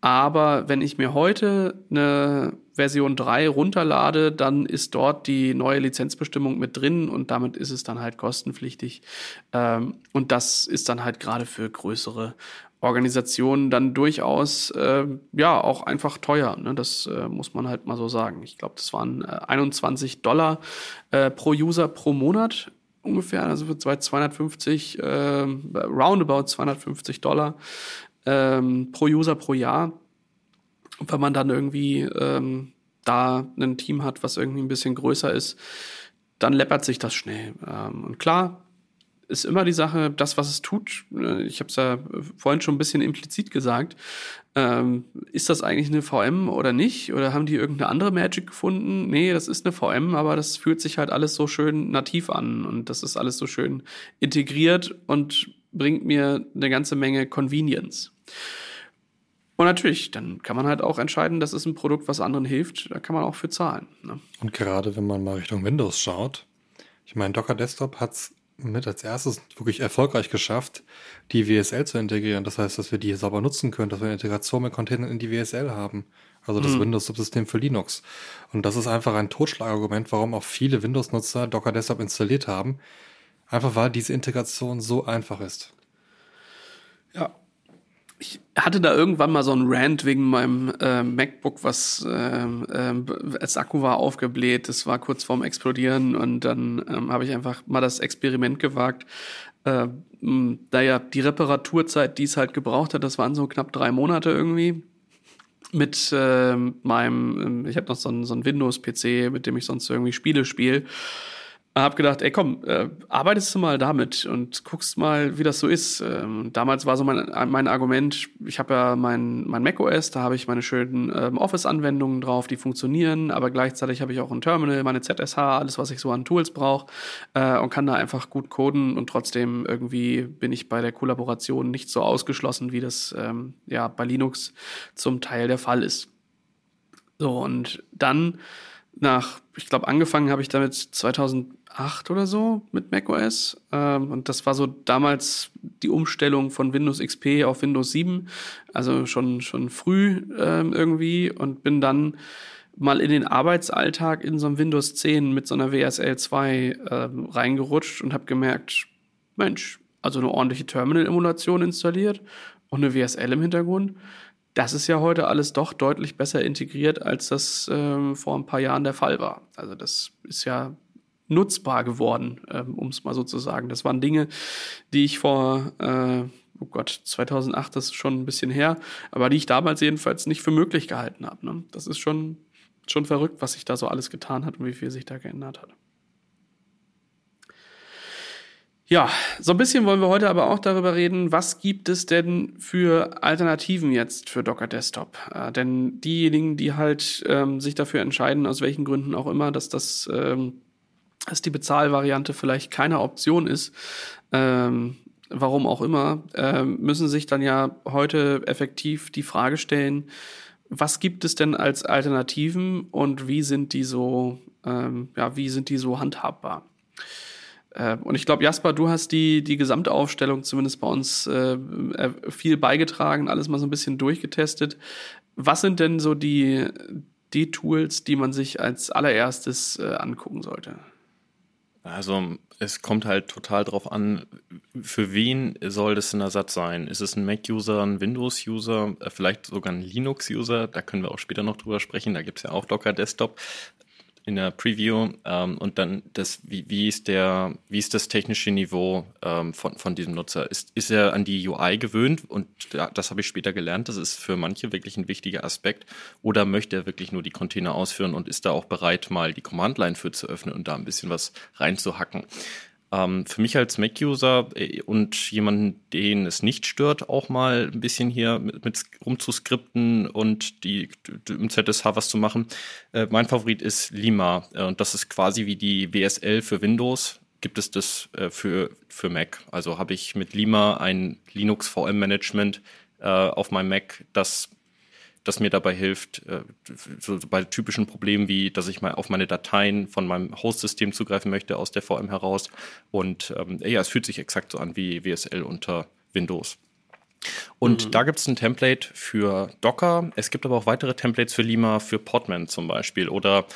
S1: Aber wenn ich mir heute eine Version 3 runterlade, dann ist dort die neue Lizenzbestimmung mit drin und damit ist es dann halt kostenpflichtig. Ähm, und das ist dann halt gerade für größere Organisationen dann durchaus äh, ja auch einfach teuer. Ne? Das äh, muss man halt mal so sagen. Ich glaube, das waren äh, 21 Dollar äh, pro User pro Monat ungefähr, also für 250, äh, roundabout 250 Dollar. Ähm, pro User pro Jahr. Und wenn man dann irgendwie ähm, da ein Team hat, was irgendwie ein bisschen größer ist, dann läppert sich das schnell. Ähm, und klar, ist immer die Sache, das, was es tut. Äh, ich habe es ja vorhin schon ein bisschen implizit gesagt. Ähm, ist das eigentlich eine VM oder nicht? Oder haben die irgendeine andere Magic gefunden? Nee, das ist eine VM, aber das fühlt sich halt alles so schön nativ an und das ist alles so schön integriert und bringt mir eine ganze Menge Convenience. Und natürlich, dann kann man halt auch entscheiden, das ist ein Produkt, was anderen hilft. Da kann man auch für zahlen. Ne?
S3: Und gerade wenn man mal Richtung Windows schaut, ich meine, Docker Desktop hat es mit als erstes wirklich erfolgreich geschafft, die WSL zu integrieren. Das heißt, dass wir die sauber nutzen können, dass wir eine Integration mit Containern in die WSL haben. Also das mhm. Windows-Subsystem für Linux. Und das ist einfach ein Totschlagargument, warum auch viele Windows-Nutzer Docker Desktop installiert haben. Einfach weil diese Integration so einfach ist.
S1: Ja, ich hatte da irgendwann mal so einen Rant wegen meinem äh, MacBook, was äh, äh, als Akku war aufgebläht. Das war kurz vorm Explodieren und dann ähm, habe ich einfach mal das Experiment gewagt. Äh, naja, die Reparaturzeit, die es halt gebraucht hat, das waren so knapp drei Monate irgendwie. Mit äh, meinem, ich habe noch so einen, so einen Windows-PC, mit dem ich sonst irgendwie Spiele spiele hab gedacht, ey komm, äh, arbeitest du mal damit und guckst mal, wie das so ist. Ähm, damals war so mein, mein Argument, ich habe ja mein, mein macOS, da habe ich meine schönen ähm, Office-Anwendungen drauf, die funktionieren, aber gleichzeitig habe ich auch ein Terminal, meine ZSH, alles, was ich so an Tools brauche äh, und kann da einfach gut coden und trotzdem irgendwie bin ich bei der Kollaboration nicht so ausgeschlossen, wie das ähm, ja bei Linux zum Teil der Fall ist. So, und dann nach, ich glaube, angefangen habe ich damit 2008 oder so mit macOS. Ähm, und das war so damals die Umstellung von Windows XP auf Windows 7. Also schon, schon früh ähm, irgendwie und bin dann mal in den Arbeitsalltag in so einem Windows 10 mit so einer WSL 2 ähm, reingerutscht und habe gemerkt, Mensch, also eine ordentliche Terminal-Emulation installiert und eine WSL im Hintergrund das ist ja heute alles doch deutlich besser integriert, als das ähm, vor ein paar Jahren der Fall war. Also das ist ja nutzbar geworden, ähm, um es mal so zu sagen. Das waren Dinge, die ich vor, äh, oh Gott, 2008, das ist schon ein bisschen her, aber die ich damals jedenfalls nicht für möglich gehalten habe. Ne? Das ist schon, schon verrückt, was sich da so alles getan hat und wie viel sich da geändert hat. Ja, so ein bisschen wollen wir heute aber auch darüber reden, was gibt es denn für Alternativen jetzt für Docker Desktop? Äh, denn diejenigen, die halt ähm, sich dafür entscheiden, aus welchen Gründen auch immer, dass das, ähm, dass die Bezahlvariante vielleicht keine Option ist, ähm, warum auch immer, ähm, müssen sich dann ja heute effektiv die Frage stellen, was gibt es denn als Alternativen und wie sind die so, ähm, ja, wie sind die so handhabbar? Äh, und ich glaube, Jasper, du hast die, die gesamte Aufstellung zumindest bei uns äh, äh, viel beigetragen, alles mal so ein bisschen durchgetestet. Was sind denn so die, die Tools, die man sich als allererstes äh, angucken sollte?
S2: Also es kommt halt total drauf an, für wen soll das ein Ersatz sein? Ist es ein Mac-User, ein Windows-User, äh, vielleicht sogar ein Linux-User? Da können wir auch später noch drüber sprechen. Da gibt es ja auch Docker Desktop in der Preview ähm, und dann das, wie, wie ist der, wie ist das technische Niveau ähm, von, von diesem Nutzer? Ist, ist er an die UI gewöhnt und ja, das habe ich später gelernt, das ist für manche wirklich ein wichtiger Aspekt oder möchte er wirklich nur die Container ausführen und ist da auch bereit, mal die Command-Line für zu öffnen und da ein bisschen was reinzuhacken? Ähm, für mich als Mac-User äh, und jemanden, den es nicht stört, auch mal ein bisschen hier mit, mit rumzuskripten und die, im ZSH was zu machen. Äh, mein Favorit ist Lima äh, und das ist quasi wie die WSL für Windows. Gibt es das äh, für, für Mac? Also habe ich mit Lima ein Linux VM Management äh, auf meinem Mac, das das mir dabei hilft, äh, so bei typischen Problemen wie, dass ich mal auf meine Dateien von meinem Host-System zugreifen möchte aus der VM heraus. Und ähm, ja, es fühlt sich exakt so an wie WSL unter Windows. Und mhm. da gibt es ein Template für Docker. Es gibt aber auch weitere Templates für Lima, für Podman zum Beispiel. Oder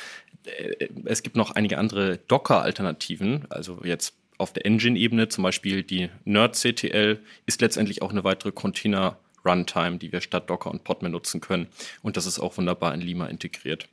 S2: äh, es gibt noch einige andere Docker-Alternativen. Also jetzt auf der Engine-Ebene, zum Beispiel die Nerd-CTL, ist letztendlich auch eine weitere Container- Runtime, die wir statt Docker und Podman nutzen können. Und das ist auch wunderbar in Lima integriert.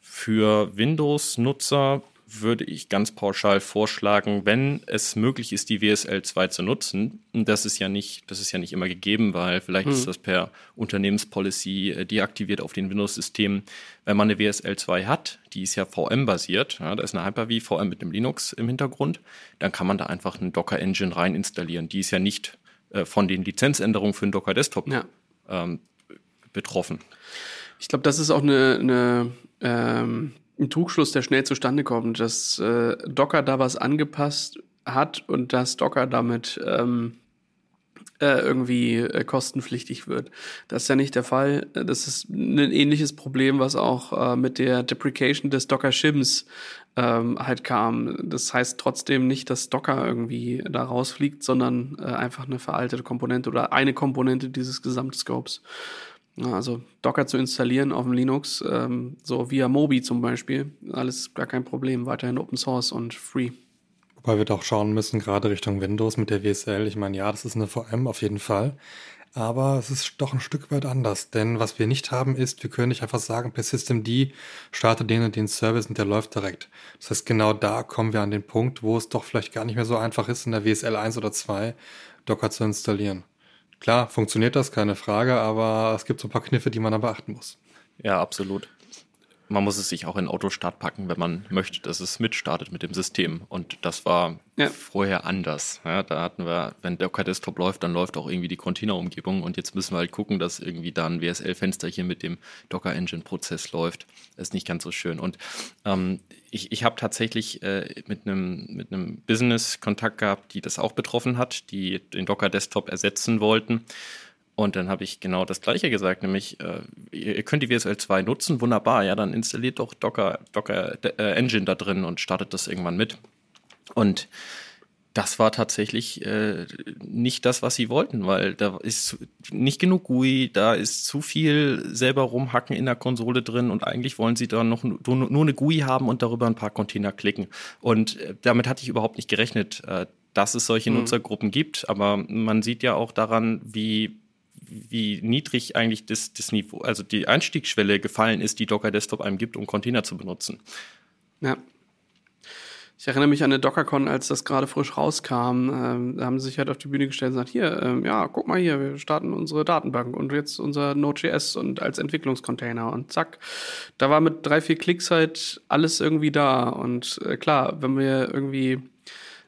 S2: Für Windows-Nutzer würde ich ganz pauschal vorschlagen, wenn es möglich ist, die WSL 2 zu nutzen, und das ist ja nicht, das ist ja nicht immer gegeben, weil vielleicht hm. ist das per Unternehmenspolicy äh, deaktiviert auf den Windows-Systemen. Wenn man eine WSL 2 hat, die ist ja VM-basiert, ja, da ist eine Hyper-V VM mit einem Linux im Hintergrund, dann kann man da einfach eine Docker-Engine rein installieren. Die ist ja nicht äh, von den Lizenzänderungen für den Docker-Desktop ja. ähm, betroffen.
S1: Ich glaube, das ist auch eine, eine ähm ein Trugschluss, der schnell zustande kommt, dass äh, Docker da was angepasst hat und dass Docker damit ähm, äh, irgendwie äh, kostenpflichtig wird. Das ist ja nicht der Fall. Das ist ein ähnliches Problem, was auch äh, mit der Deprecation des Docker Shims ähm, halt kam. Das heißt trotzdem nicht, dass Docker irgendwie da rausfliegt, sondern äh, einfach eine veraltete Komponente oder eine Komponente dieses Gesamtscopes. Also Docker zu installieren auf dem Linux, ähm, so via Mobi zum Beispiel, alles gar kein Problem, weiterhin Open Source und free.
S3: Wobei wir doch schauen müssen, gerade Richtung Windows mit der WSL. Ich meine, ja, das ist eine VM auf jeden Fall. Aber es ist doch ein Stück weit anders. Denn was wir nicht haben, ist, wir können nicht einfach sagen, per Systemd starte den und den Service und der läuft direkt. Das heißt, genau da kommen wir an den Punkt, wo es doch vielleicht gar nicht mehr so einfach ist, in der WSL 1 oder 2 Docker zu installieren. Klar, funktioniert das, keine Frage, aber es gibt so ein paar Kniffe, die man da beachten muss.
S2: Ja, absolut man muss es sich auch in Autostart packen, wenn man möchte, dass es mitstartet mit dem System. Und das war ja. vorher anders. Ja, da hatten wir, wenn Docker Desktop läuft, dann läuft auch irgendwie die Container-Umgebung. Und jetzt müssen wir halt gucken, dass irgendwie da ein WSL-Fensterchen mit dem Docker Engine-Prozess läuft. Das ist nicht ganz so schön. Und ähm, ich, ich habe tatsächlich äh, mit einem mit einem Business Kontakt gehabt, die das auch betroffen hat, die den Docker Desktop ersetzen wollten. Und dann habe ich genau das Gleiche gesagt, nämlich äh, ihr könnt die WSL 2 nutzen, wunderbar, ja, dann installiert doch Docker, Docker äh, Engine da drin und startet das irgendwann mit. Und das war tatsächlich äh, nicht das, was sie wollten, weil da ist nicht genug GUI, da ist zu viel selber rumhacken in der Konsole drin und eigentlich wollen sie da noch nur eine GUI haben und darüber ein paar Container klicken. Und äh, damit hatte ich überhaupt nicht gerechnet, äh, dass es solche mhm. Nutzergruppen gibt, aber man sieht ja auch daran, wie wie niedrig eigentlich das, das Niveau, also die Einstiegsschwelle gefallen ist, die Docker Desktop einem gibt, um Container zu benutzen.
S1: Ja. Ich erinnere mich an eine DockerCon, als das gerade frisch rauskam. Ähm, da haben sie sich halt auf die Bühne gestellt und gesagt, hier, ähm, ja, guck mal hier, wir starten unsere Datenbank und jetzt unser Node.js und als Entwicklungscontainer und zack. Da war mit drei, vier Klicks halt alles irgendwie da. Und äh, klar, wenn wir irgendwie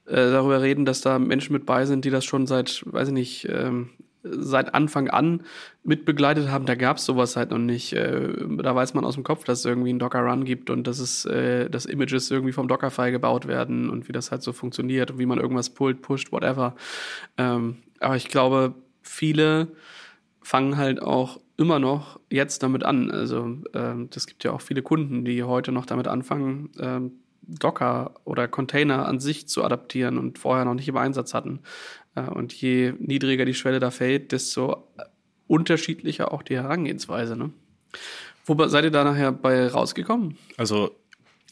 S1: äh, darüber reden, dass da Menschen mit bei sind, die das schon seit, weiß ich nicht, ähm, seit Anfang an mitbegleitet haben, da gab es sowas halt noch nicht. Äh, da weiß man aus dem Kopf, dass es irgendwie einen Docker-Run gibt und dass es, äh, dass Images irgendwie vom Dockerfile gebaut werden und wie das halt so funktioniert und wie man irgendwas pullt, pusht, whatever. Ähm, aber ich glaube, viele fangen halt auch immer noch jetzt damit an. Also ähm, das gibt ja auch viele Kunden, die heute noch damit anfangen, ähm, Docker oder Container an sich zu adaptieren und vorher noch nicht im Einsatz hatten. Äh, und je niedriger die Schwelle da fällt, desto unterschiedlicher auch die Herangehensweise. Ne? Wo seid ihr da nachher bei rausgekommen?
S2: Also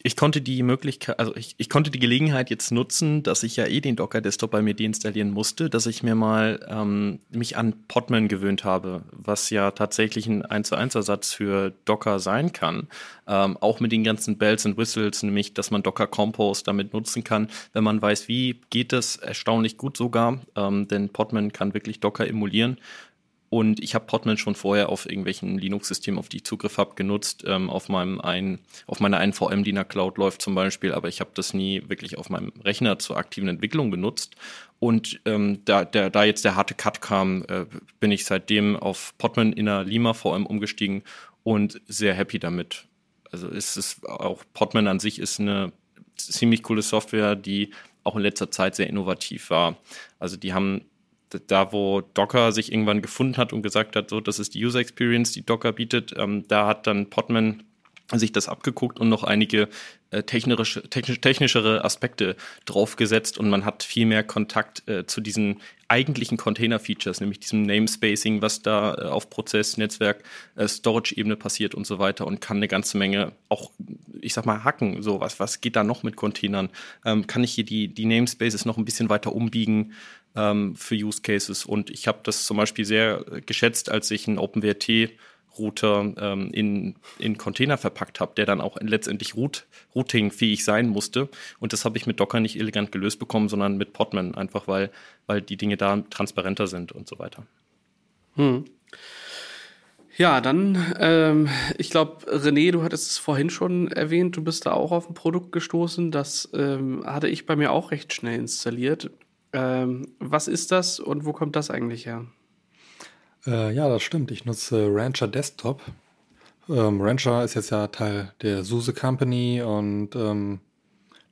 S2: ich konnte die Möglichkeit, also ich, ich konnte die Gelegenheit jetzt nutzen, dass ich ja eh den Docker Desktop bei mir deinstallieren musste, dass ich mir mal ähm, mich an Podman gewöhnt habe, was ja tatsächlich ein 1 zu 1 Ersatz für Docker sein kann. Ähm, auch mit den ganzen Bells und Whistles, nämlich, dass man Docker Compose damit nutzen kann. Wenn man weiß, wie geht das, erstaunlich gut sogar, ähm, denn Podman kann wirklich Docker emulieren und ich habe Podman schon vorher auf irgendwelchen Linux-Systemen, auf die ich Zugriff habe, genutzt. Ähm, auf meinem einen, auf meiner einen VM, die in der Cloud läuft zum Beispiel, aber ich habe das nie wirklich auf meinem Rechner zur aktiven Entwicklung genutzt. Und ähm, da, der, da jetzt der harte Cut kam, äh, bin ich seitdem auf Podman in der Lima VM umgestiegen und sehr happy damit. Also ist es auch Podman an sich ist eine ziemlich coole Software, die auch in letzter Zeit sehr innovativ war. Also die haben da wo Docker sich irgendwann gefunden hat und gesagt hat, so, das ist die User Experience, die Docker bietet, ähm, da hat dann Podman sich das abgeguckt und noch einige äh, technische, technisch, technischere Aspekte draufgesetzt und man hat viel mehr Kontakt äh, zu diesen eigentlichen Container-Features, nämlich diesem Namespacing, was da äh, auf Prozess, Netzwerk, äh, Storage-Ebene passiert und so weiter und kann eine ganze Menge auch, ich sag mal, hacken. So, was, was geht da noch mit Containern? Ähm, kann ich hier die, die Namespaces noch ein bisschen weiter umbiegen? Ähm, für Use Cases. Und ich habe das zum Beispiel sehr geschätzt, als ich ein OpenWrt Router ähm, in, in Container verpackt habe, der dann auch letztendlich root, routingfähig sein musste. Und das habe ich mit Docker nicht elegant gelöst bekommen, sondern mit Podman, einfach weil, weil die Dinge da transparenter sind und so weiter. Hm.
S1: Ja, dann, ähm, ich glaube, René, du hattest es vorhin schon erwähnt, du bist da auch auf ein Produkt gestoßen. Das ähm, hatte ich bei mir auch recht schnell installiert. Ähm, was ist das und wo kommt das eigentlich her?
S3: Äh, ja, das stimmt. Ich nutze Rancher Desktop. Ähm, Rancher ist jetzt ja Teil der SUSE Company und ähm,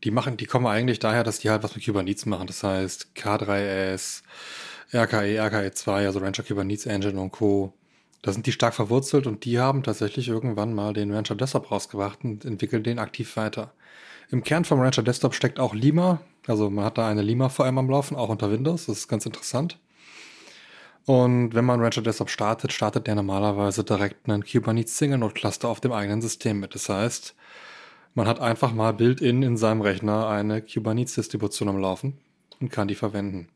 S3: die machen, die kommen eigentlich daher, dass die halt was mit Kubernetes machen. Das heißt K3S, RKE, RKE2, also Rancher Kubernetes Engine und Co. Da sind die stark verwurzelt und die haben tatsächlich irgendwann mal den Rancher Desktop rausgebracht und entwickeln den aktiv weiter. Im Kern vom Rancher Desktop steckt auch Lima. Also man hat da eine Lima VM am Laufen, auch unter Windows. Das ist ganz interessant. Und wenn man Rancher Desktop startet, startet der normalerweise direkt einen Kubernetes Single Node Cluster auf dem eigenen System mit. Das heißt, man hat einfach mal Build-in in seinem Rechner eine Kubernetes Distribution am Laufen und kann die verwenden.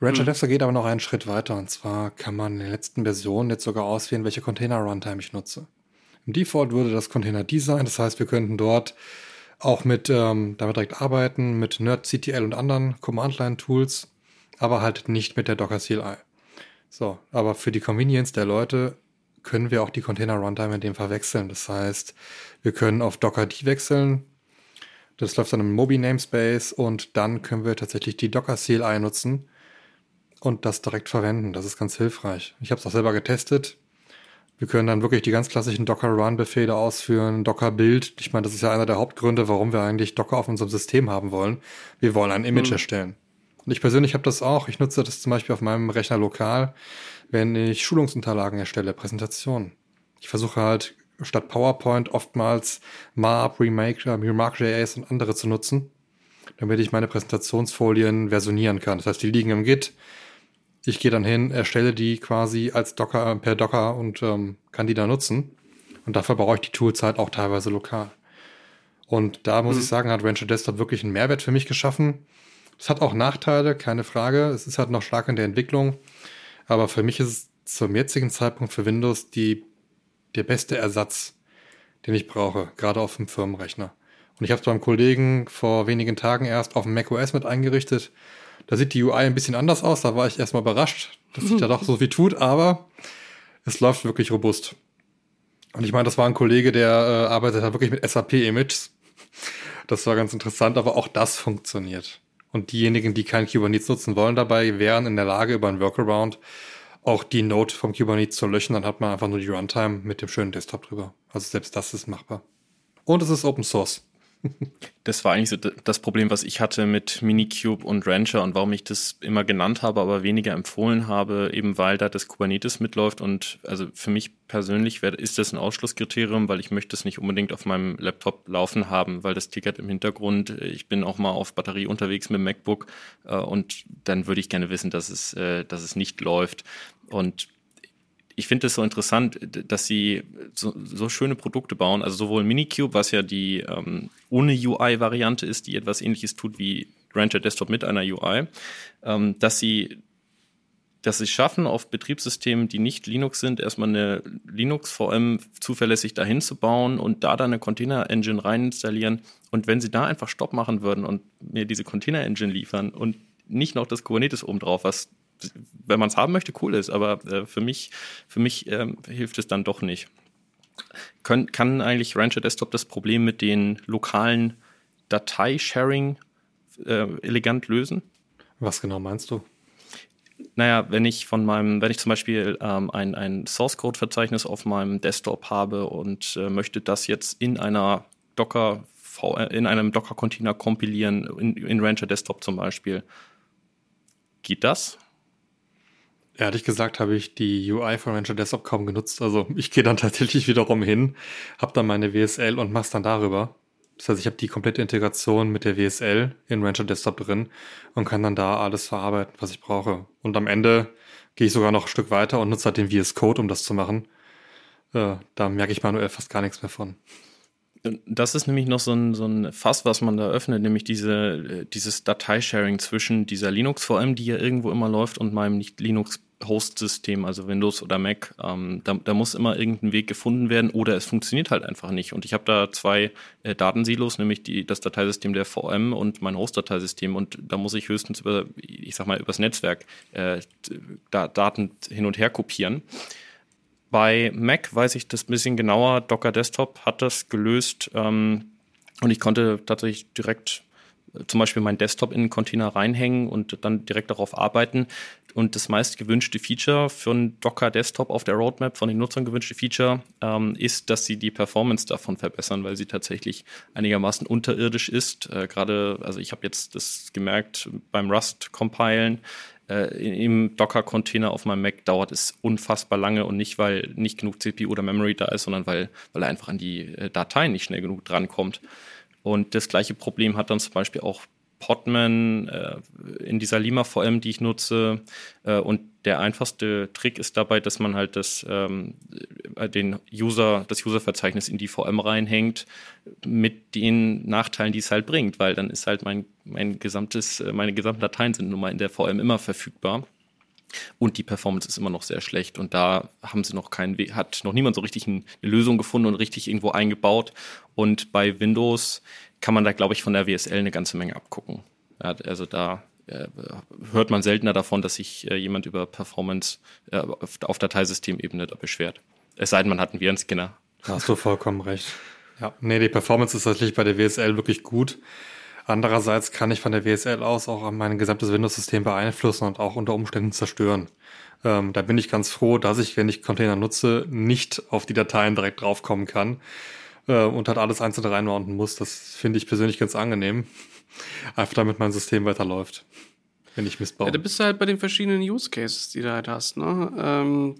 S3: Rancher hm. Desktop geht aber noch einen Schritt weiter. Und zwar kann man in den letzten Versionen jetzt sogar auswählen, welche Container Runtime ich nutze. Im Default würde das Container D sein. Das heißt, wir könnten dort auch mit ähm, damit direkt arbeiten, mit NerdCTL und anderen Command-Line-Tools, aber halt nicht mit der Docker CLI. So, aber für die Convenience der Leute können wir auch die Container Runtime in dem Fall wechseln. Das heißt, wir können auf Docker-D wechseln. Das läuft dann im Mobi Namespace und dann können wir tatsächlich die Docker CLI nutzen und das direkt verwenden. Das ist ganz hilfreich. Ich habe es auch selber getestet. Wir können dann wirklich die ganz klassischen Docker-Run-Befehle ausführen, Docker-Build. Ich meine, das ist ja einer der Hauptgründe, warum wir eigentlich Docker auf unserem System haben wollen. Wir wollen ein Image mhm. erstellen. Und ich persönlich habe das auch. Ich nutze das zum Beispiel auf meinem Rechner lokal, wenn ich Schulungsunterlagen erstelle, Präsentationen. Ich versuche halt statt PowerPoint oftmals Marp, Remake, äh, Remark.js und andere zu nutzen, damit ich meine Präsentationsfolien versionieren kann. Das heißt, die liegen im Git. Ich gehe dann hin, erstelle die quasi als Docker per Docker und ähm, kann die da nutzen. Und dafür brauche ich die Tools halt auch teilweise lokal. Und da muss mhm. ich sagen, hat Rancher Desktop wirklich einen Mehrwert für mich geschaffen. Es hat auch Nachteile, keine Frage. Es ist halt noch stark in der Entwicklung. Aber für mich ist es zum jetzigen Zeitpunkt für Windows die, der beste Ersatz, den ich brauche, gerade auf dem Firmenrechner. Und ich habe es beim Kollegen vor wenigen Tagen erst auf dem macOS mit eingerichtet. Da sieht die UI ein bisschen anders aus. Da war ich erstmal überrascht, dass sich da doch so viel tut, aber es läuft wirklich robust. Und ich meine, das war ein Kollege, der äh, arbeitet halt wirklich mit SAP-Images. Das war ganz interessant, aber auch das funktioniert. Und diejenigen, die kein Kubernetes nutzen wollen dabei, wären in der Lage, über ein Workaround auch die Node vom Kubernetes zu löschen. Dann hat man einfach nur die Runtime mit dem schönen Desktop drüber. Also selbst das ist machbar. Und es ist Open Source.
S2: Das war eigentlich so das Problem, was ich hatte mit Minikube und Rancher und warum ich das immer genannt habe, aber weniger empfohlen habe, eben weil da das Kubernetes mitläuft und also für mich persönlich wär, ist das ein Ausschlusskriterium, weil ich möchte es nicht unbedingt auf meinem Laptop laufen haben, weil das Ticket im Hintergrund, ich bin auch mal auf Batterie unterwegs mit dem MacBook äh, und dann würde ich gerne wissen, dass es, äh, dass es nicht läuft. Und ich finde es so interessant, dass sie so, so, schöne Produkte bauen. Also sowohl Minikube, was ja die ähm, ohne UI-Variante ist, die etwas ähnliches tut wie Rancher Desktop mit einer UI, ähm, dass sie dass sie schaffen, auf Betriebssystemen, die nicht Linux sind, erstmal eine Linux-VM zuverlässig dahin zu bauen und da dann eine Container-Engine rein installieren. Und wenn sie da einfach Stopp machen würden und mir diese Container-Engine liefern und nicht noch das Kubernetes oben drauf, was wenn man es haben möchte, cool ist, aber äh, für mich, für mich ähm, hilft es dann doch nicht. Können, kann eigentlich Rancher Desktop das Problem mit den lokalen Dateisharing äh, elegant lösen?
S3: Was genau meinst du?
S2: Naja, wenn ich von meinem, wenn ich zum Beispiel ähm, ein, ein Source Code Verzeichnis auf meinem Desktop habe und äh, möchte das jetzt in einer Docker äh, in einem Docker Container kompilieren, in, in Rancher Desktop zum Beispiel, geht das?
S3: Ehrlich gesagt habe ich die UI von Rancher Desktop kaum genutzt. Also ich gehe dann tatsächlich wiederum hin, habe dann meine WSL und mache es dann darüber. Das heißt, ich habe die komplette Integration mit der WSL in Rancher Desktop drin und kann dann da alles verarbeiten, was ich brauche. Und am Ende gehe ich sogar noch ein Stück weiter und nutze halt den VS Code, um das zu machen. Äh, da merke ich manuell fast gar nichts mehr von.
S2: Das ist nämlich noch so ein, so ein Fass, was man da öffnet, nämlich diese, äh, dieses Dateisharing zwischen dieser Linux-VM, die ja irgendwo immer läuft, und meinem Nicht-Linux Host-System, also Windows oder Mac. Ähm, da, da, muss immer irgendein Weg gefunden werden oder es funktioniert halt einfach nicht. Und ich habe da zwei äh, Datensilos, nämlich die, das Dateisystem der VM und mein Host-Dateisystem. Und da muss ich höchstens über, ich sag mal, übers Netzwerk äh, da, Daten hin und her kopieren. Bei Mac weiß ich das ein bisschen genauer. Docker Desktop hat das gelöst ähm, und ich konnte tatsächlich direkt äh, zum Beispiel meinen Desktop in einen Container reinhängen und dann direkt darauf arbeiten. Und das meist gewünschte Feature für einen Docker Desktop auf der Roadmap von den Nutzern gewünschte Feature ähm, ist, dass sie die Performance davon verbessern, weil sie tatsächlich einigermaßen unterirdisch ist. Äh, Gerade, also ich habe jetzt das gemerkt beim Rust-Compilen, äh, im Docker-Container auf meinem Mac dauert es unfassbar lange und nicht, weil nicht genug CPU oder Memory da ist, sondern weil, weil er einfach an die äh, Dateien nicht schnell genug drankommt. Und das gleiche Problem hat dann zum Beispiel auch Podman äh, in dieser Lima VM, die ich nutze. Äh, und der einfachste Trick ist dabei, dass man halt das, ähm, äh, den User, das Userverzeichnis in die VM reinhängt mit den Nachteilen, die es halt bringt, weil dann ist halt mein, mein gesamtes, äh, meine gesamten Dateien sind nun mal in der VM immer verfügbar. Und die Performance ist immer noch sehr schlecht. Und da haben sie noch keinen Weg, hat noch niemand so richtig eine Lösung gefunden und richtig irgendwo eingebaut. Und bei Windows kann man da, glaube ich, von der WSL eine ganze Menge abgucken. Ja, also da äh, hört man seltener davon, dass sich äh, jemand über Performance äh, auf, auf Dateisystemebene da beschwert. Es sei denn, man hat einen Virenscanner.
S3: Da hast du vollkommen recht. Ja, nee, die Performance ist tatsächlich bei der WSL wirklich gut. Andererseits kann ich von der WSL aus auch mein gesamtes Windows-System beeinflussen und auch unter Umständen zerstören. Ähm, da bin ich ganz froh, dass ich, wenn ich Container nutze, nicht auf die Dateien direkt draufkommen kann äh, und halt alles einzeln reinmounten muss. Das finde ich persönlich ganz angenehm. Einfach damit mein System weiterläuft. Wenn ich missbaue. Ja,
S1: da bist du halt bei den verschiedenen Use Cases, die du halt hast. Ne? Ähm,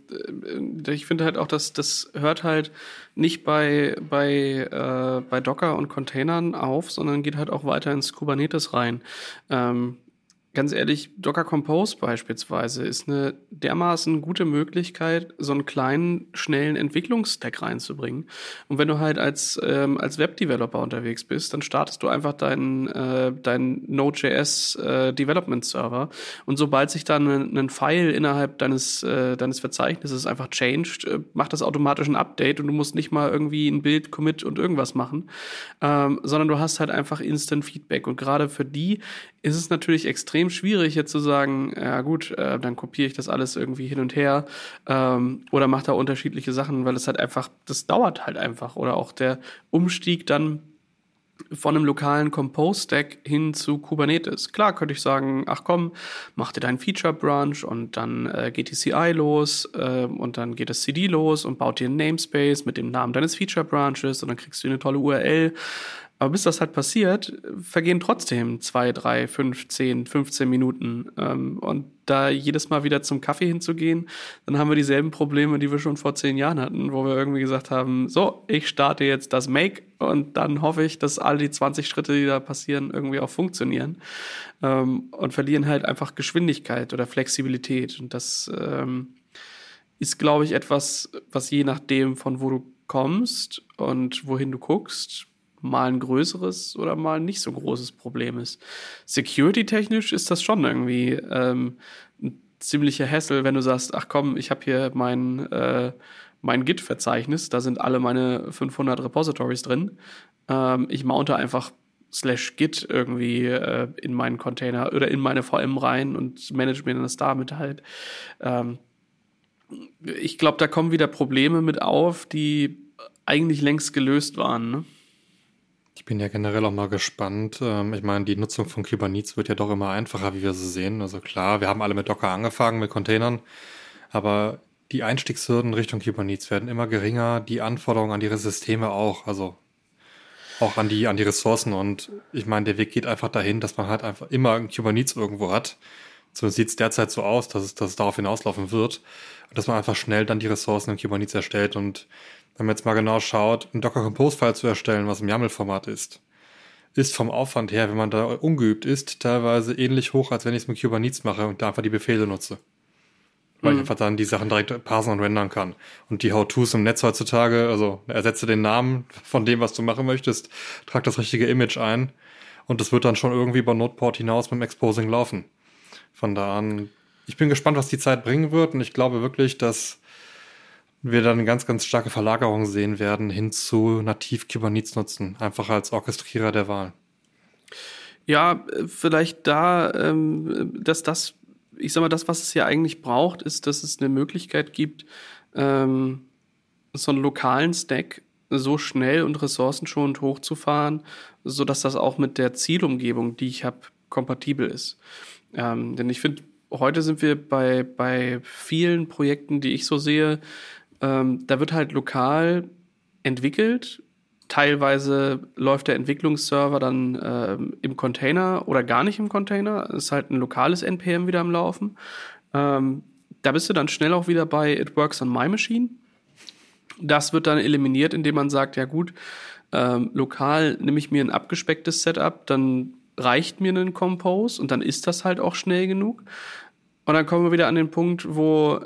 S1: äh, ich finde halt auch, dass das hört halt nicht bei, bei, äh, bei Docker und Containern auf, sondern geht halt auch weiter ins Kubernetes rein. Ähm, ganz ehrlich, Docker Compose beispielsweise ist eine dermaßen gute Möglichkeit, so einen kleinen, schnellen Entwicklungsstack reinzubringen. Und wenn du halt als, ähm, als Web-Developer unterwegs bist, dann startest du einfach deinen, äh, deinen Node.js äh, Development Server. Und sobald sich dann ein, ein File innerhalb deines, äh, deines Verzeichnisses einfach changed, äh, macht das automatisch ein Update und du musst nicht mal irgendwie ein Bild, Commit und irgendwas machen, ähm, sondern du hast halt einfach Instant Feedback. Und gerade für die ist es natürlich extrem schwierig, jetzt zu sagen, ja gut, äh, dann kopiere ich das alles irgendwie hin und her ähm, oder mache da unterschiedliche Sachen, weil es halt einfach, das dauert halt einfach. Oder auch der Umstieg dann von einem lokalen Compose-Stack hin zu Kubernetes. Klar könnte ich sagen, ach komm, mach dir deinen Feature-Branch und dann äh, geht die CI los äh, und dann geht das CD los und baut dir einen Namespace mit dem Namen deines Feature-Branches und dann kriegst du eine tolle URL aber bis das halt passiert, vergehen trotzdem zwei, drei, fünf, zehn, 15 Minuten. Ähm, und da jedes Mal wieder zum Kaffee hinzugehen, dann haben wir dieselben Probleme, die wir schon vor zehn Jahren hatten, wo wir irgendwie gesagt haben, so, ich starte jetzt das Make und dann hoffe ich, dass all die 20 Schritte, die da passieren, irgendwie auch funktionieren. Ähm, und verlieren halt einfach Geschwindigkeit oder Flexibilität. Und das ähm, ist, glaube ich, etwas, was je nachdem, von wo du kommst und wohin du guckst, mal ein größeres oder mal ein nicht so großes Problem ist. Security-technisch ist das schon irgendwie ähm, ein ziemlicher Hassel, wenn du sagst, ach komm, ich habe hier mein, äh, mein Git-Verzeichnis, da sind alle meine 500 Repositories drin. Ähm, ich mounte einfach slash Git irgendwie äh, in meinen Container oder in meine VM rein und manage mir das damit halt. Ähm, ich glaube, da kommen wieder Probleme mit auf, die eigentlich längst gelöst waren. Ne?
S3: Ich bin ja generell auch mal gespannt. Ähm, ich meine, die Nutzung von Kubernetes wird ja doch immer einfacher, wie wir sie sehen. Also klar, wir haben alle mit Docker angefangen, mit Containern, aber die Einstiegshürden Richtung Kubernetes werden immer geringer, die Anforderungen an ihre Systeme auch, also auch an die, an die Ressourcen. Und ich meine, der Weg geht einfach dahin, dass man halt einfach immer ein Kubernetes irgendwo hat. So sieht es derzeit so aus, dass es, dass es darauf hinauslaufen wird. Und dass man einfach schnell dann die Ressourcen in Kubernetes erstellt. Und wenn man jetzt mal genau schaut, einen Docker Compose File zu erstellen, was im YAML-Format ist, ist vom Aufwand her, wenn man da ungeübt ist, teilweise ähnlich hoch, als wenn ich es mit Kubernetes mache und da einfach die Befehle nutze. Weil mhm. ich einfach dann die Sachen direkt parsen und rendern kann. Und die How-Tos im Netz heutzutage, also ersetze den Namen von dem, was du machen möchtest, trag das richtige Image ein und das wird dann schon irgendwie über Noteport hinaus mit dem Exposing laufen. Von da an ich bin gespannt, was die Zeit bringen wird und ich glaube wirklich, dass wir dann eine ganz, ganz starke Verlagerung sehen werden hin zu nativ Kubernetes nutzen, einfach als Orchestrierer der Wahl.
S1: Ja, vielleicht da, ähm, dass das, ich sag mal, das, was es ja eigentlich braucht, ist, dass es eine Möglichkeit gibt, ähm, so einen lokalen Stack so schnell und ressourcenschonend hochzufahren, so dass das auch mit der Zielumgebung, die ich habe, kompatibel ist. Ähm, denn ich finde, heute sind wir bei, bei vielen Projekten, die ich so sehe, ähm, da wird halt lokal entwickelt. Teilweise läuft der Entwicklungsserver dann ähm, im Container oder gar nicht im Container. Es ist halt ein lokales NPM wieder am Laufen. Ähm, da bist du dann schnell auch wieder bei It Works on My Machine. Das wird dann eliminiert, indem man sagt, ja gut, ähm, lokal nehme ich mir ein abgespecktes Setup, dann reicht mir ein Compose und dann ist das halt auch schnell genug. Und dann kommen wir wieder an den Punkt, wo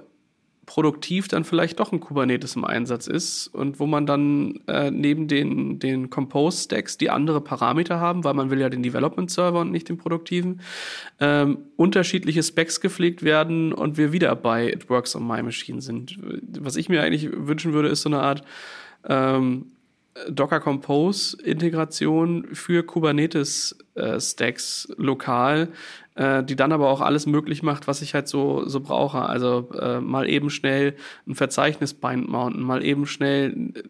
S1: produktiv dann vielleicht doch ein Kubernetes im Einsatz ist und wo man dann äh, neben den, den Compose-Stacks, die andere Parameter haben, weil man will ja den Development-Server und nicht den produktiven, ähm, unterschiedliche Specs gepflegt werden und wir wieder bei It Works on My Machine sind. Was ich mir eigentlich wünschen würde, ist so eine Art ähm, Docker Compose Integration für Kubernetes äh, Stacks lokal, äh, die dann aber auch alles möglich macht, was ich halt so so brauche. Also äh, mal eben schnell ein Verzeichnis bind mounten, mal eben schnell äh,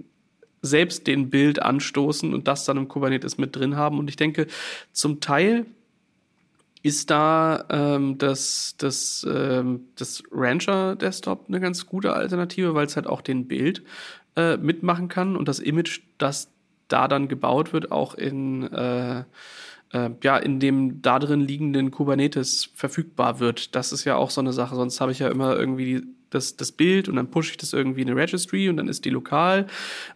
S1: selbst den Bild anstoßen und das dann im Kubernetes mit drin haben. Und ich denke, zum Teil ist da ähm, das, das, ähm, das Rancher Desktop eine ganz gute Alternative, weil es halt auch den Bild äh, mitmachen kann und das Image, das da dann gebaut wird, auch in, äh, äh, ja, in dem da drin liegenden Kubernetes verfügbar wird. Das ist ja auch so eine Sache. Sonst habe ich ja immer irgendwie das, das Bild und dann pushe ich das irgendwie in eine Registry und dann ist die lokal.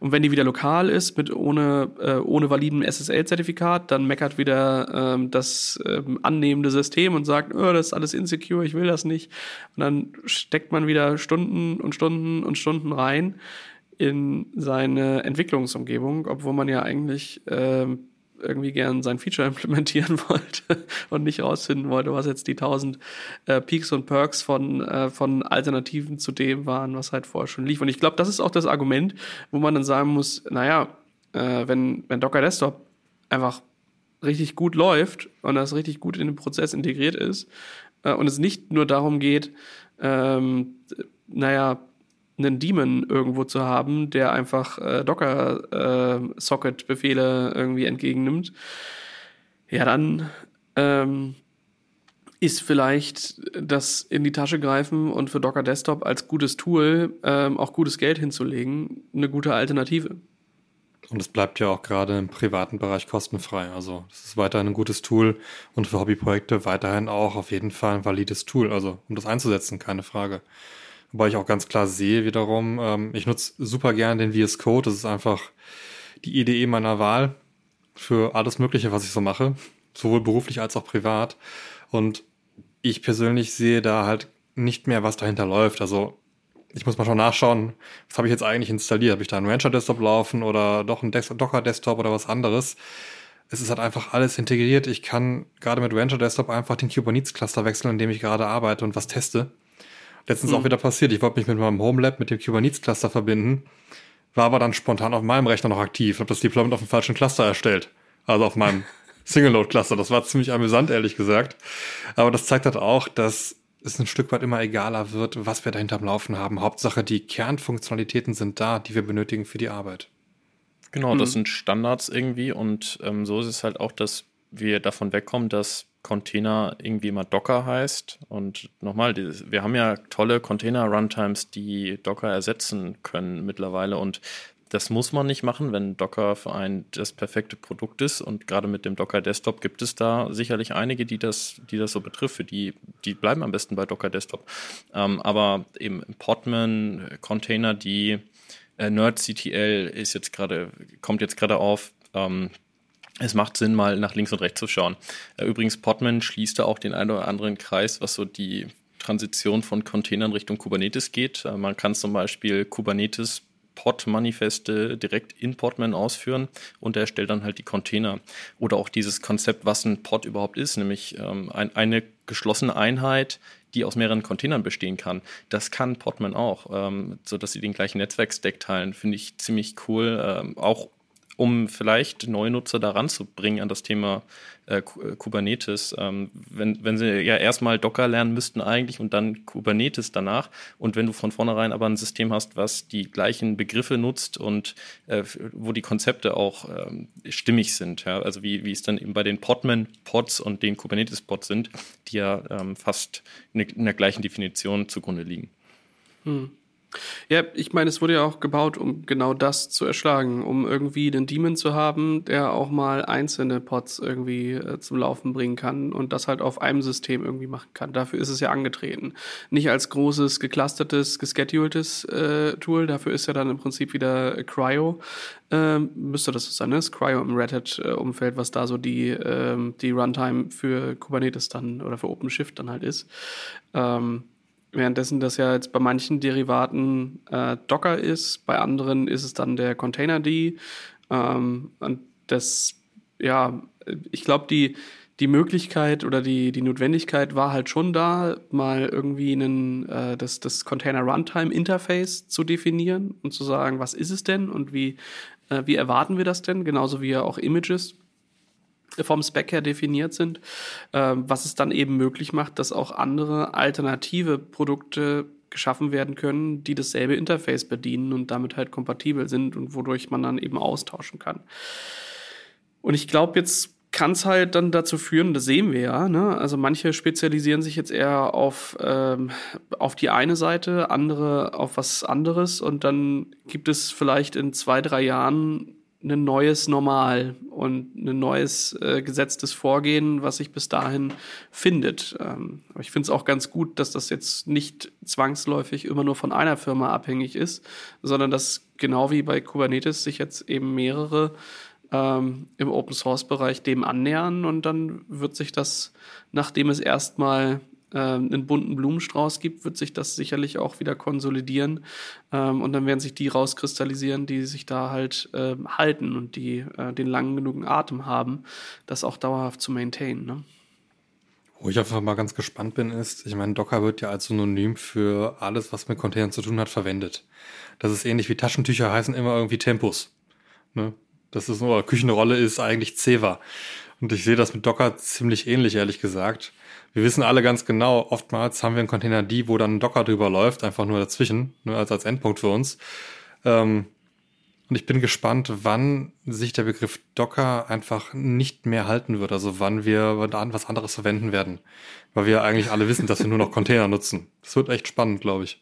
S1: Und wenn die wieder lokal ist, mit ohne, äh, ohne validen SSL-Zertifikat, dann meckert wieder ähm, das ähm, annehmende System und sagt, oh, das ist alles insecure, ich will das nicht. Und dann steckt man wieder Stunden und Stunden und Stunden rein in seine Entwicklungsumgebung, obwohl man ja eigentlich äh, irgendwie gern sein Feature implementieren wollte und nicht rausfinden wollte, was jetzt die tausend äh, Peaks und Perks von, äh, von Alternativen zu dem waren, was halt vorher schon lief. Und ich glaube, das ist auch das Argument, wo man dann sagen muss, naja, äh, wenn, wenn Docker Desktop einfach richtig gut läuft und das richtig gut in den Prozess integriert ist äh, und es nicht nur darum geht, ähm, naja, einen Daemon irgendwo zu haben, der einfach äh, Docker-Socket-Befehle äh, irgendwie entgegennimmt, ja, dann ähm, ist vielleicht das in die Tasche greifen und für Docker Desktop als gutes Tool ähm, auch gutes Geld hinzulegen eine gute Alternative.
S3: Und es bleibt ja auch gerade im privaten Bereich kostenfrei. Also es ist weiterhin ein gutes Tool und für Hobbyprojekte weiterhin auch auf jeden Fall ein valides Tool. Also um das einzusetzen, keine Frage. Wobei ich auch ganz klar sehe wiederum, ähm, ich nutze super gern den VS Code. Das ist einfach die IDE meiner Wahl für alles Mögliche, was ich so mache. Sowohl beruflich als auch privat. Und ich persönlich sehe da halt nicht mehr, was dahinter läuft. Also ich muss mal schon nachschauen, was habe ich jetzt eigentlich installiert? Habe ich da einen Rancher-Desktop laufen oder doch einen Docker-Desktop oder was anderes? Es ist halt einfach alles integriert. Ich kann gerade mit Rancher-Desktop einfach den Kubernetes-Cluster wechseln, in dem ich gerade arbeite und was teste. Letztens hm. auch wieder passiert. Ich wollte mich mit meinem Homelab mit dem Kubernetes-Cluster verbinden, war aber dann spontan auf meinem Rechner noch aktiv, habe das Deployment auf dem falschen Cluster erstellt. Also auf meinem Single-Node-Cluster. Das war ziemlich amüsant, ehrlich gesagt. Aber das zeigt halt auch, dass es ein Stück weit immer egaler wird, was wir dahinter am Laufen haben. Hauptsache, die Kernfunktionalitäten sind da, die wir benötigen für die Arbeit.
S2: Genau, das mhm. sind Standards irgendwie und ähm, so ist es halt auch, dass wir davon wegkommen, dass Container irgendwie immer Docker heißt. Und nochmal, wir haben ja tolle Container-Runtimes, die Docker ersetzen können mittlerweile. Und das muss man nicht machen, wenn Docker für einen das perfekte Produkt ist. Und gerade mit dem Docker Desktop gibt es da sicherlich einige, die das, die das so betrifft. Die, die bleiben am besten bei Docker Desktop. Ähm, aber eben Podman, Container, die äh, NerdCTL ist jetzt gerade, kommt jetzt gerade auf. Ähm, es macht Sinn, mal nach links und rechts zu schauen. Äh, übrigens, Podman schließt da auch den einen oder anderen Kreis, was so die Transition von Containern Richtung Kubernetes geht. Äh, man kann zum Beispiel Kubernetes Pod-Manifeste direkt in Podman ausführen und er erstellt dann halt die Container. Oder auch dieses Konzept, was ein Pod überhaupt ist, nämlich ähm, ein, eine geschlossene Einheit, die aus mehreren Containern bestehen kann. Das kann Podman auch, ähm, sodass sie den gleichen Netzwerkstack teilen. Finde ich ziemlich cool. Ähm, auch um vielleicht neue Nutzer daran zu bringen an das Thema äh, äh, Kubernetes. Ähm, wenn, wenn sie ja erstmal Docker lernen müssten eigentlich und dann Kubernetes danach. Und wenn du von vornherein aber ein System hast, was die gleichen Begriffe nutzt und äh, wo die Konzepte auch ähm, stimmig sind, ja? also wie, wie es dann eben bei den Podman-Pods und den Kubernetes-Pods sind, die ja ähm, fast in, in der gleichen Definition zugrunde liegen.
S1: Hm. Ja, ich meine, es wurde ja auch gebaut, um genau das zu erschlagen, um irgendwie einen Demon zu haben, der auch mal einzelne Pods irgendwie äh, zum Laufen bringen kann und das halt auf einem System irgendwie machen kann. Dafür ist es ja angetreten. Nicht als großes, geclustertes, geschedultes äh, Tool, dafür ist ja dann im Prinzip wieder Cryo. Ähm, müsste das so sein, ne? Das Cryo im Red Hat-Umfeld, was da so die, ähm, die Runtime für Kubernetes dann oder für OpenShift dann halt ist. Ähm, Währenddessen das ja jetzt bei manchen Derivaten äh, Docker ist, bei anderen ist es dann der Container D. Ähm, und das, ja, ich glaube, die, die Möglichkeit oder die, die Notwendigkeit war halt schon da, mal irgendwie einen, äh, das, das Container Runtime Interface zu definieren und zu sagen, was ist es denn und wie, äh, wie erwarten wir das denn? Genauso wie ja auch Images vom Spec her definiert sind, äh, was es dann eben möglich macht, dass auch andere alternative Produkte geschaffen werden können, die dasselbe Interface bedienen und damit halt kompatibel sind und wodurch man dann eben austauschen kann. Und ich glaube, jetzt kann es halt dann dazu führen, das sehen wir ja, ne? also manche spezialisieren sich jetzt eher auf, ähm, auf die eine Seite, andere auf was anderes und dann gibt es vielleicht in zwei, drei Jahren ein neues Normal und ein neues äh, gesetztes Vorgehen, was sich bis dahin findet. Ähm, aber ich finde es auch ganz gut, dass das jetzt nicht zwangsläufig immer nur von einer Firma abhängig ist, sondern dass genau wie bei Kubernetes sich jetzt eben mehrere ähm, im Open Source Bereich dem annähern und dann wird sich das, nachdem es erstmal einen bunten Blumenstrauß gibt, wird sich das sicherlich auch wieder konsolidieren. Ähm, und dann werden sich die rauskristallisieren, die sich da halt äh, halten und die äh, den langen genug Atem haben, das auch dauerhaft zu maintainen. Ne?
S3: Wo ich einfach mal ganz gespannt bin, ist, ich meine, Docker wird ja als Synonym für alles, was mit Containern zu tun hat, verwendet. Das ist ähnlich wie Taschentücher heißen immer irgendwie Tempus. Ne? Das ist nur, Küchenrolle ist eigentlich Ceva. Und ich sehe das mit Docker ziemlich ähnlich, ehrlich gesagt wir wissen alle ganz genau, oftmals haben wir einen Container D, wo dann ein Docker drüber läuft, einfach nur dazwischen, nur als, als Endpunkt für uns. Ähm, und ich bin gespannt, wann sich der Begriff Docker einfach nicht mehr halten wird. Also wann wir was anderes verwenden werden. Weil wir eigentlich alle wissen, dass wir nur noch Container nutzen. Das wird echt spannend, glaube ich.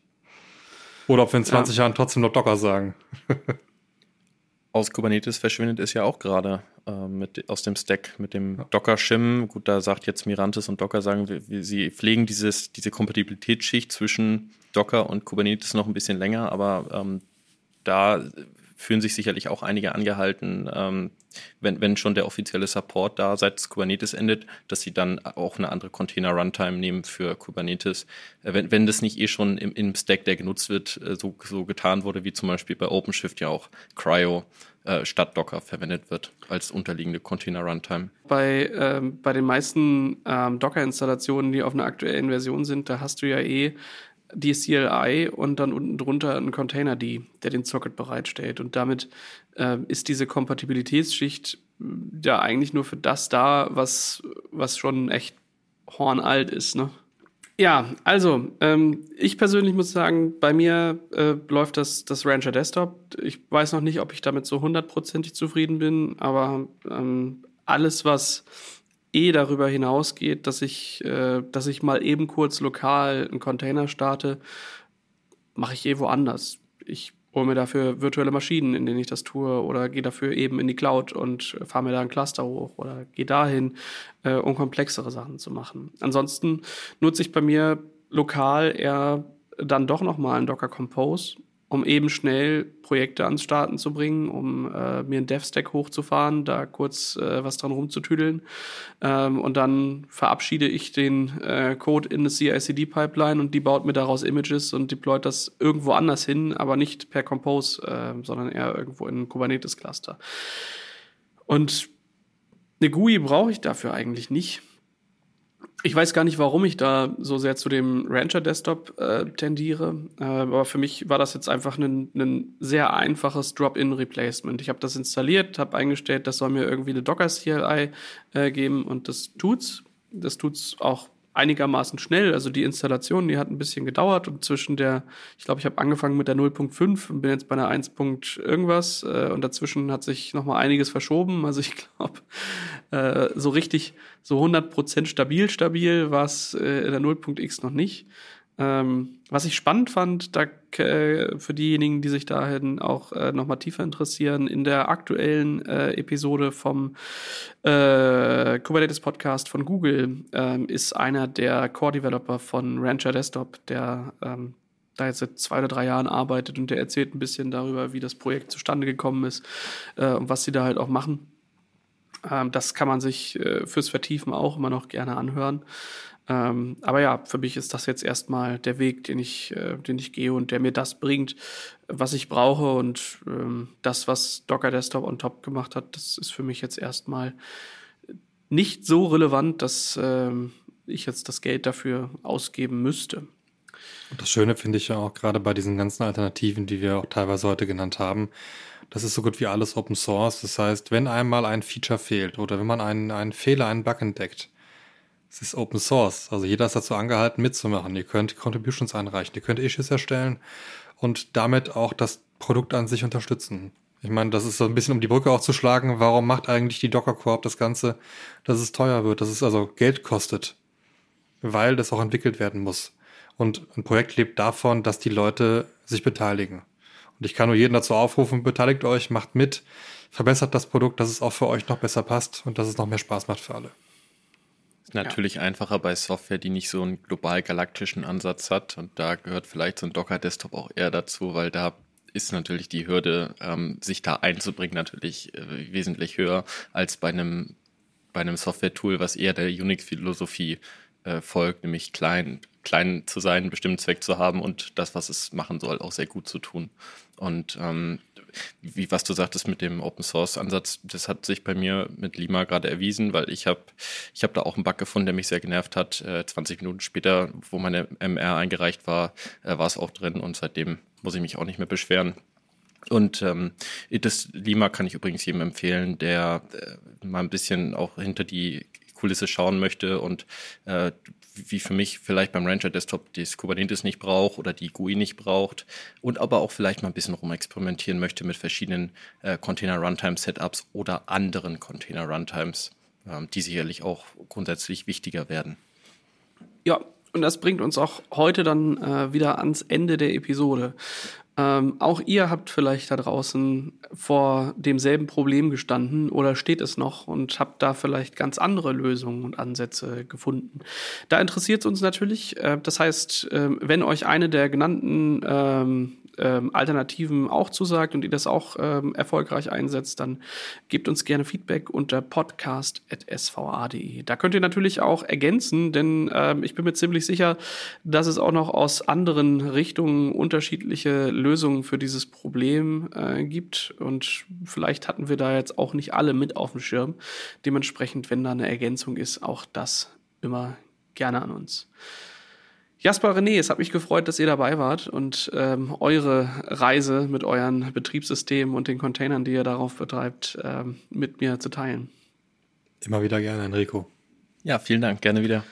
S3: Oder ob wir in 20 ja. Jahren trotzdem noch Docker sagen.
S2: aus Kubernetes verschwindet es ja auch gerade äh, mit, aus dem Stack mit dem Docker-Shim. Gut, da sagt jetzt Mirantis und Docker sagen, wir, wir, sie pflegen dieses, diese Kompatibilitätsschicht zwischen Docker und Kubernetes noch ein bisschen länger, aber ähm, da fühlen sich sicherlich auch einige angehalten, ähm, wenn, wenn schon der offizielle Support da seit Kubernetes endet, dass sie dann auch eine andere Container-Runtime nehmen für Kubernetes. Äh, wenn, wenn das nicht eh schon im, im Stack, der genutzt wird, äh, so, so getan wurde, wie zum Beispiel bei OpenShift ja auch Cryo äh, statt Docker verwendet wird als unterliegende Container-Runtime.
S1: Bei, ähm, bei den meisten ähm, Docker-Installationen, die auf einer aktuellen Version sind, da hast du ja eh die CLI und dann unten drunter ein Container D, der den Socket bereitstellt. Und damit äh, ist diese Kompatibilitätsschicht äh, ja eigentlich nur für das da, was, was schon echt hornalt ist, ne? Ja, also ähm, ich persönlich muss sagen, bei mir äh, läuft das, das Rancher Desktop. Ich weiß noch nicht, ob ich damit so hundertprozentig zufrieden bin, aber ähm, alles, was eh darüber hinausgeht, dass ich, äh, dass ich mal eben kurz lokal einen Container starte, mache ich eh woanders. Ich hole mir dafür virtuelle Maschinen, in denen ich das tue, oder gehe dafür eben in die Cloud und fahre mir da ein Cluster hoch oder gehe dahin, äh, um komplexere Sachen zu machen. Ansonsten nutze ich bei mir lokal eher dann doch nochmal einen Docker Compose um eben schnell Projekte ans Starten zu bringen, um äh, mir einen Dev-Stack hochzufahren, da kurz äh, was dran rumzutüdeln. Ähm, und dann verabschiede ich den äh, Code in eine CI-CD-Pipeline und die baut mir daraus Images und deployt das irgendwo anders hin, aber nicht per Compose, äh, sondern eher irgendwo in ein Kubernetes-Cluster. Und eine GUI brauche ich dafür eigentlich nicht. Ich weiß gar nicht, warum ich da so sehr zu dem Rancher Desktop äh, tendiere, äh, aber für mich war das jetzt einfach ein, ein sehr einfaches Drop-in-Replacement. Ich habe das installiert, habe eingestellt, das soll mir irgendwie eine Docker CLI äh, geben und das tut's. Das tut's auch einigermaßen schnell. Also die Installation, die hat ein bisschen gedauert und zwischen der, ich glaube, ich habe angefangen mit der 0.5 und bin jetzt bei einer 1. irgendwas äh, und dazwischen hat sich noch mal einiges verschoben. Also ich glaube, äh, so richtig, so 100% stabil, stabil war es äh, in der 0.x noch nicht. Ähm, was ich spannend fand, da äh, für diejenigen, die sich dahin auch äh, nochmal tiefer interessieren, in der aktuellen äh, Episode vom äh, Kubernetes Podcast von Google ähm, ist einer der Core-Developer von Rancher Desktop, der ähm, da jetzt seit zwei oder drei Jahren arbeitet und der erzählt ein bisschen darüber, wie das Projekt zustande gekommen ist äh, und was sie da halt auch machen. Ähm, das kann man sich äh, fürs Vertiefen auch immer noch gerne anhören. Ähm, aber ja, für mich ist das jetzt erstmal der Weg, den ich, äh, den ich gehe und der mir das bringt, was ich brauche. Und ähm, das, was Docker Desktop on top gemacht hat, das ist für mich jetzt erstmal nicht so relevant, dass ähm, ich jetzt das Geld dafür ausgeben müsste.
S3: Und das Schöne finde ich ja auch gerade bei diesen ganzen Alternativen, die wir auch teilweise heute genannt haben, das ist so gut wie alles Open Source. Das heißt, wenn einmal ein Feature fehlt oder wenn man einen, einen Fehler, einen Bug entdeckt, es ist Open Source. Also jeder ist dazu angehalten, mitzumachen. Ihr könnt Contributions einreichen, ihr könnt Issues erstellen und damit auch das Produkt an sich unterstützen. Ich meine, das ist so ein bisschen um die Brücke auch zu schlagen. Warum macht eigentlich die Docker Corp das Ganze, dass es teuer wird, dass es also Geld kostet? Weil das auch entwickelt werden muss. Und ein Projekt lebt davon, dass die Leute sich beteiligen. Und ich kann nur jeden dazu aufrufen, beteiligt euch, macht mit, verbessert das Produkt, dass es auch für euch noch besser passt und dass es noch mehr Spaß macht für alle.
S2: Ist natürlich ja. einfacher bei Software, die nicht so einen global galaktischen Ansatz hat. Und da gehört vielleicht so ein Docker-Desktop auch eher dazu, weil da ist natürlich die Hürde, ähm, sich da einzubringen, natürlich äh, wesentlich höher als bei einem, bei einem Software-Tool, was eher der Unix-Philosophie äh, folgt, nämlich klein, klein zu sein, einen bestimmten Zweck zu haben und das, was es machen soll, auch sehr gut zu tun. Und ähm, wie was du sagtest mit dem Open Source Ansatz, das hat sich bei mir mit Lima gerade erwiesen, weil ich habe ich habe da auch einen Bug gefunden, der mich sehr genervt hat. Äh, 20 Minuten später, wo meine MR eingereicht war, äh, war es auch drin und seitdem muss ich mich auch nicht mehr beschweren. Und ähm, das Lima kann ich übrigens jedem empfehlen, der äh, mal ein bisschen auch hinter die Kulisse schauen möchte und äh, wie für mich vielleicht beim Rancher Desktop das Kubernetes nicht braucht oder die GUI nicht braucht und aber auch vielleicht mal ein bisschen rumexperimentieren möchte mit verschiedenen äh, Container Runtime Setups oder anderen Container Runtimes, ähm, die sicherlich auch grundsätzlich wichtiger werden.
S1: Ja, und das bringt uns auch heute dann äh, wieder ans Ende der Episode. Ähm, auch ihr habt vielleicht da draußen vor demselben Problem gestanden oder steht es noch und habt da vielleicht ganz andere Lösungen und Ansätze gefunden. Da interessiert es uns natürlich. Äh, das heißt, äh, wenn euch eine der genannten ähm, ähm, Alternativen auch zusagt und ihr das auch ähm, erfolgreich einsetzt, dann gebt uns gerne Feedback unter podcast.sva.de. Da könnt ihr natürlich auch ergänzen, denn ähm, ich bin mir ziemlich sicher, dass es auch noch aus anderen Richtungen unterschiedliche Lösungen für dieses Problem äh, gibt und vielleicht hatten wir da jetzt auch nicht alle mit auf dem Schirm. Dementsprechend, wenn da eine Ergänzung ist, auch das immer gerne an uns. Jasper René, es hat mich gefreut, dass ihr dabei wart und ähm, eure Reise mit euren Betriebssystemen und den Containern, die ihr darauf betreibt, ähm, mit mir zu teilen.
S3: Immer wieder gerne, Enrico.
S2: Ja, vielen Dank, gerne wieder.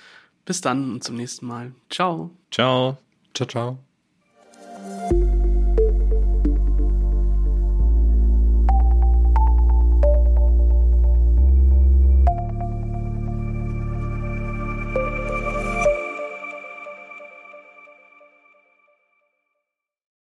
S1: Bis dann und zum nächsten Mal. Ciao.
S2: Ciao.
S3: Ciao, ciao.